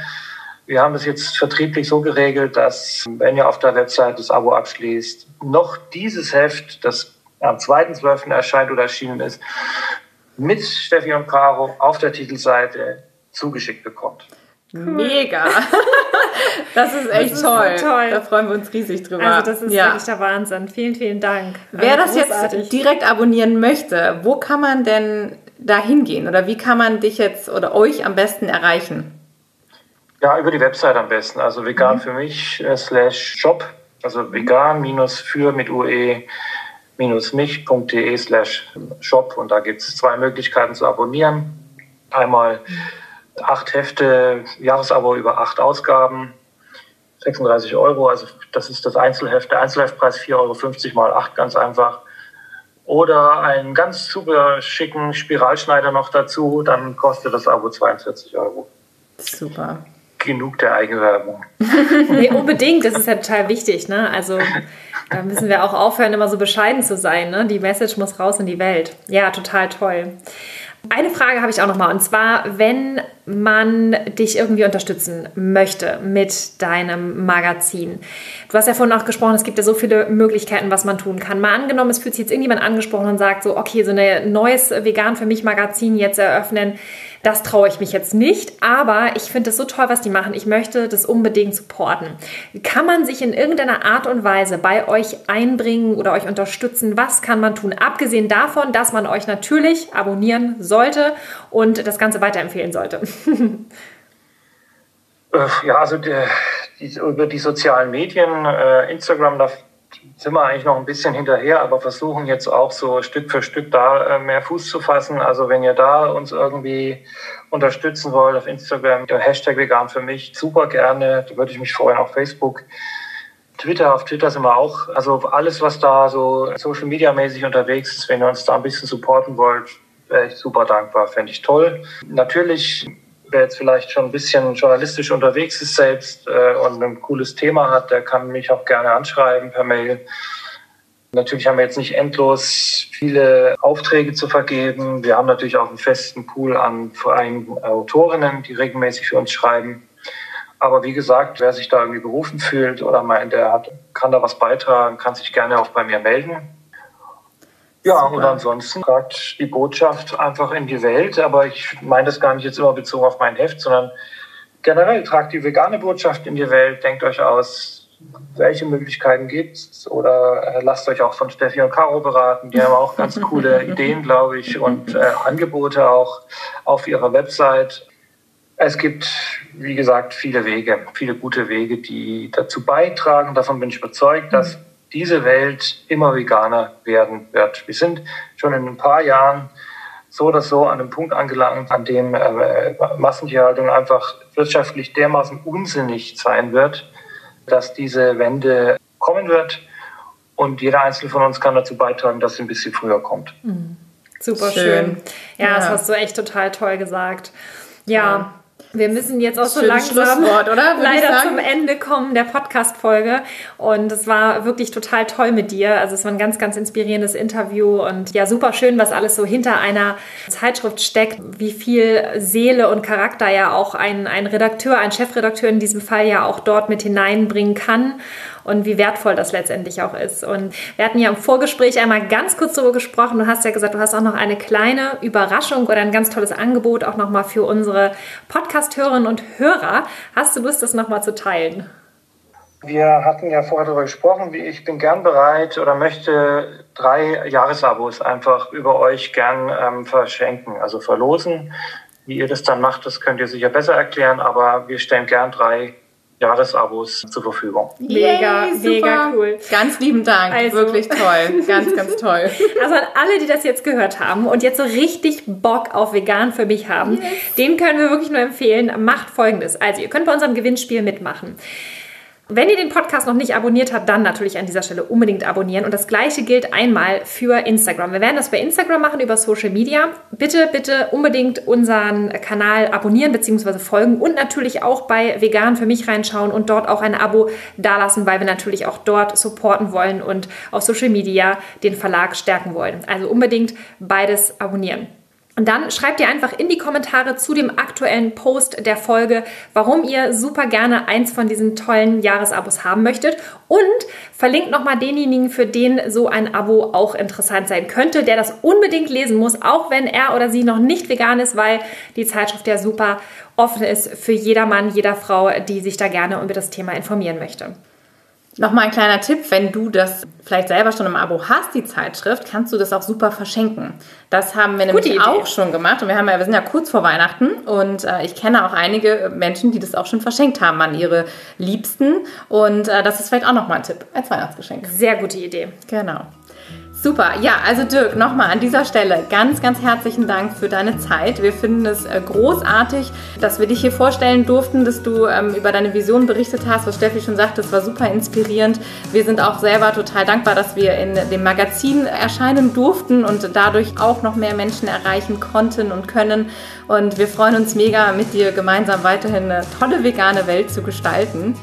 wir haben das jetzt vertrieblich so geregelt, dass wenn ihr auf der Website das Abo abschließt, noch dieses Heft, das am 2.12. erscheint oder erschienen ist, mit Steffi und Caro auf der Titelseite zugeschickt bekommt. Mega! Das ist echt das ist toll. So toll. Da freuen wir uns riesig drüber. Also das ist ja. wirklich der Wahnsinn. Vielen, vielen Dank. Wer also das jetzt direkt abonnieren möchte, wo kann man denn da hingehen? Oder wie kann man dich jetzt oder euch am besten erreichen? Ja, über die Website am besten. Also vegan mhm. für mich äh, slash shop. Also vegan minus für mit UE mich.de slash shop und da gibt es zwei Möglichkeiten zu abonnieren. Einmal acht Hefte, Jahresabo über acht Ausgaben, 36 Euro, also das ist das Einzelheft, der Einzelheftpreis 4,50 Euro mal acht, ganz einfach. Oder einen ganz super schicken Spiralschneider noch dazu, dann kostet das Abo 42 Euro. Super genug der Eigenwerbung. nee, unbedingt, das ist ja total wichtig. Ne? Also da müssen wir auch aufhören, immer so bescheiden zu sein. Ne? Die Message muss raus in die Welt. Ja, total toll. Eine Frage habe ich auch noch mal und zwar, wenn man dich irgendwie unterstützen möchte mit deinem Magazin. Du hast ja vorhin auch gesprochen, es gibt ja so viele Möglichkeiten, was man tun kann. Mal angenommen, es fühlt sich jetzt irgendjemand angesprochen und sagt so, okay, so ein neues Vegan für mich Magazin jetzt eröffnen das traue ich mich jetzt nicht, aber ich finde es so toll, was die machen. Ich möchte das unbedingt supporten. Kann man sich in irgendeiner Art und Weise bei euch einbringen oder euch unterstützen? Was kann man tun? Abgesehen davon, dass man euch natürlich abonnieren sollte und das Ganze weiterempfehlen sollte. Äh, ja, also die, die, über die sozialen Medien, äh, Instagram, da sind wir eigentlich noch ein bisschen hinterher, aber versuchen jetzt auch so Stück für Stück da äh, mehr Fuß zu fassen. Also wenn ihr da uns irgendwie unterstützen wollt auf Instagram, der Hashtag vegan für mich, super gerne. Da würde ich mich freuen auf Facebook. Twitter, auf Twitter sind wir auch. Also alles, was da so Social Media mäßig unterwegs ist, wenn ihr uns da ein bisschen supporten wollt, wäre ich super dankbar, fände ich toll. Natürlich wer jetzt vielleicht schon ein bisschen journalistisch unterwegs ist selbst äh, und ein cooles Thema hat, der kann mich auch gerne anschreiben per Mail. Natürlich haben wir jetzt nicht endlos viele Aufträge zu vergeben. Wir haben natürlich auch einen festen Pool an freien Autorinnen, die regelmäßig für uns schreiben. Aber wie gesagt, wer sich da irgendwie berufen fühlt oder meint, der hat, kann da was beitragen, kann sich gerne auch bei mir melden. Ja, und ansonsten sagt die Botschaft einfach in die Welt, aber ich meine das gar nicht jetzt immer bezogen auf mein Heft, sondern generell tragt die vegane Botschaft in die Welt, denkt euch aus, welche Möglichkeiten gibt's oder äh, lasst euch auch von Steffi und Caro beraten, die haben auch ganz coole Ideen, glaube ich, und äh, Angebote auch auf ihrer Website. Es gibt, wie gesagt, viele Wege, viele gute Wege, die dazu beitragen. Davon bin ich überzeugt, dass mhm diese Welt immer veganer werden wird. Wir sind schon in ein paar Jahren so oder so an einem Punkt angelangt, an dem äh, Massentierhaltung einfach wirtschaftlich dermaßen unsinnig sein wird, dass diese Wende kommen wird. Und jeder Einzelne von uns kann dazu beitragen, dass sie ein bisschen früher kommt. Mhm. Super schön. schön. Ja, ja, das hast du echt total toll gesagt. ja. ja. Wir müssen jetzt auch so langsam leider zum Ende kommen der Podcast-Folge. Und es war wirklich total toll mit dir. Also es war ein ganz, ganz inspirierendes Interview und ja, super schön, was alles so hinter einer Zeitschrift steckt. Wie viel Seele und Charakter ja auch ein, ein Redakteur, ein Chefredakteur in diesem Fall ja auch dort mit hineinbringen kann und wie wertvoll das letztendlich auch ist. Und wir hatten ja im Vorgespräch einmal ganz kurz darüber gesprochen. Du hast ja gesagt, du hast auch noch eine kleine Überraschung oder ein ganz tolles Angebot auch nochmal für unsere Podcast-Hörerinnen und Hörer. Hast du Lust, das nochmal zu teilen? Wir hatten ja vorher darüber gesprochen, ich bin gern bereit oder möchte drei Jahresabos einfach über euch gern ähm, verschenken, also verlosen. Wie ihr das dann macht, das könnt ihr sicher besser erklären, aber wir stellen gern drei Jahresabos zur Verfügung. Mega, Yay, mega cool. Ganz lieben Dank. Also. Wirklich toll. Ganz, ganz toll. Also an alle, die das jetzt gehört haben und jetzt so richtig Bock auf vegan für mich haben, yes. den können wir wirklich nur empfehlen. Macht folgendes. Also ihr könnt bei unserem Gewinnspiel mitmachen. Wenn ihr den Podcast noch nicht abonniert habt, dann natürlich an dieser Stelle unbedingt abonnieren. Und das gleiche gilt einmal für Instagram. Wir werden das bei Instagram machen über Social Media. Bitte, bitte unbedingt unseren Kanal abonnieren bzw. folgen und natürlich auch bei Vegan für mich reinschauen und dort auch ein Abo dalassen, weil wir natürlich auch dort supporten wollen und auf Social Media den Verlag stärken wollen. Also unbedingt beides abonnieren. Und dann schreibt ihr einfach in die Kommentare zu dem aktuellen Post der Folge, warum ihr super gerne eins von diesen tollen Jahresabos haben möchtet und verlinkt nochmal denjenigen, für den so ein Abo auch interessant sein könnte, der das unbedingt lesen muss, auch wenn er oder sie noch nicht vegan ist, weil die Zeitschrift ja super offen ist für jedermann, jeder Frau, die sich da gerne über das Thema informieren möchte. Nochmal ein kleiner Tipp, wenn du das vielleicht selber schon im Abo hast, die Zeitschrift, kannst du das auch super verschenken. Das haben wir nämlich auch schon gemacht und wir, haben ja, wir sind ja kurz vor Weihnachten und äh, ich kenne auch einige Menschen, die das auch schon verschenkt haben an ihre Liebsten und äh, das ist vielleicht auch nochmal ein Tipp als Weihnachtsgeschenk. Sehr gute Idee. Genau. Super, ja, also Dirk, nochmal an dieser Stelle ganz, ganz herzlichen Dank für deine Zeit. Wir finden es äh, großartig, dass wir dich hier vorstellen durften, dass du ähm, über deine Vision berichtet hast, was Steffi schon sagte, es war super inspirierend. Wir sind auch selber total dankbar, dass wir in dem Magazin erscheinen durften und dadurch auch noch mehr Menschen erreichen konnten und können. Und wir freuen uns mega, mit dir gemeinsam weiterhin eine tolle vegane Welt zu gestalten.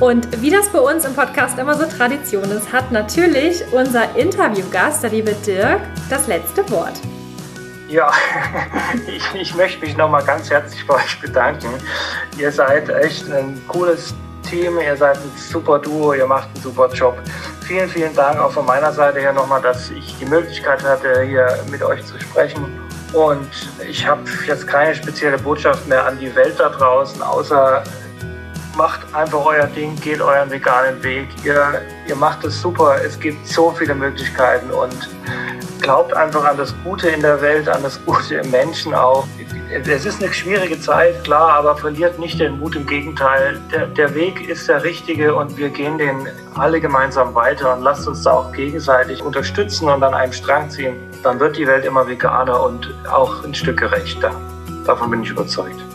Und wie das bei uns im Podcast immer so Tradition ist, hat natürlich unser Interviewgast, der liebe Dirk, das letzte Wort. Ja, ich, ich möchte mich nochmal ganz herzlich bei euch bedanken. Ihr seid echt ein cooles Team, ihr seid ein super Duo, ihr macht einen super Job. Vielen, vielen Dank auch von meiner Seite her nochmal, dass ich die Möglichkeit hatte, hier mit euch zu sprechen. Und ich habe jetzt keine spezielle Botschaft mehr an die Welt da draußen, außer macht einfach euer Ding, geht euren veganen Weg. Ihr, ihr macht es super. Es gibt so viele Möglichkeiten und glaubt einfach an das Gute in der Welt, an das Gute im Menschen auch. Es ist eine schwierige Zeit, klar, aber verliert nicht den Mut. Im Gegenteil, der, der Weg ist der richtige und wir gehen den alle gemeinsam weiter und lasst uns da auch gegenseitig unterstützen und an einem Strang ziehen. Dann wird die Welt immer veganer und auch ein Stück gerechter. Davon bin ich überzeugt.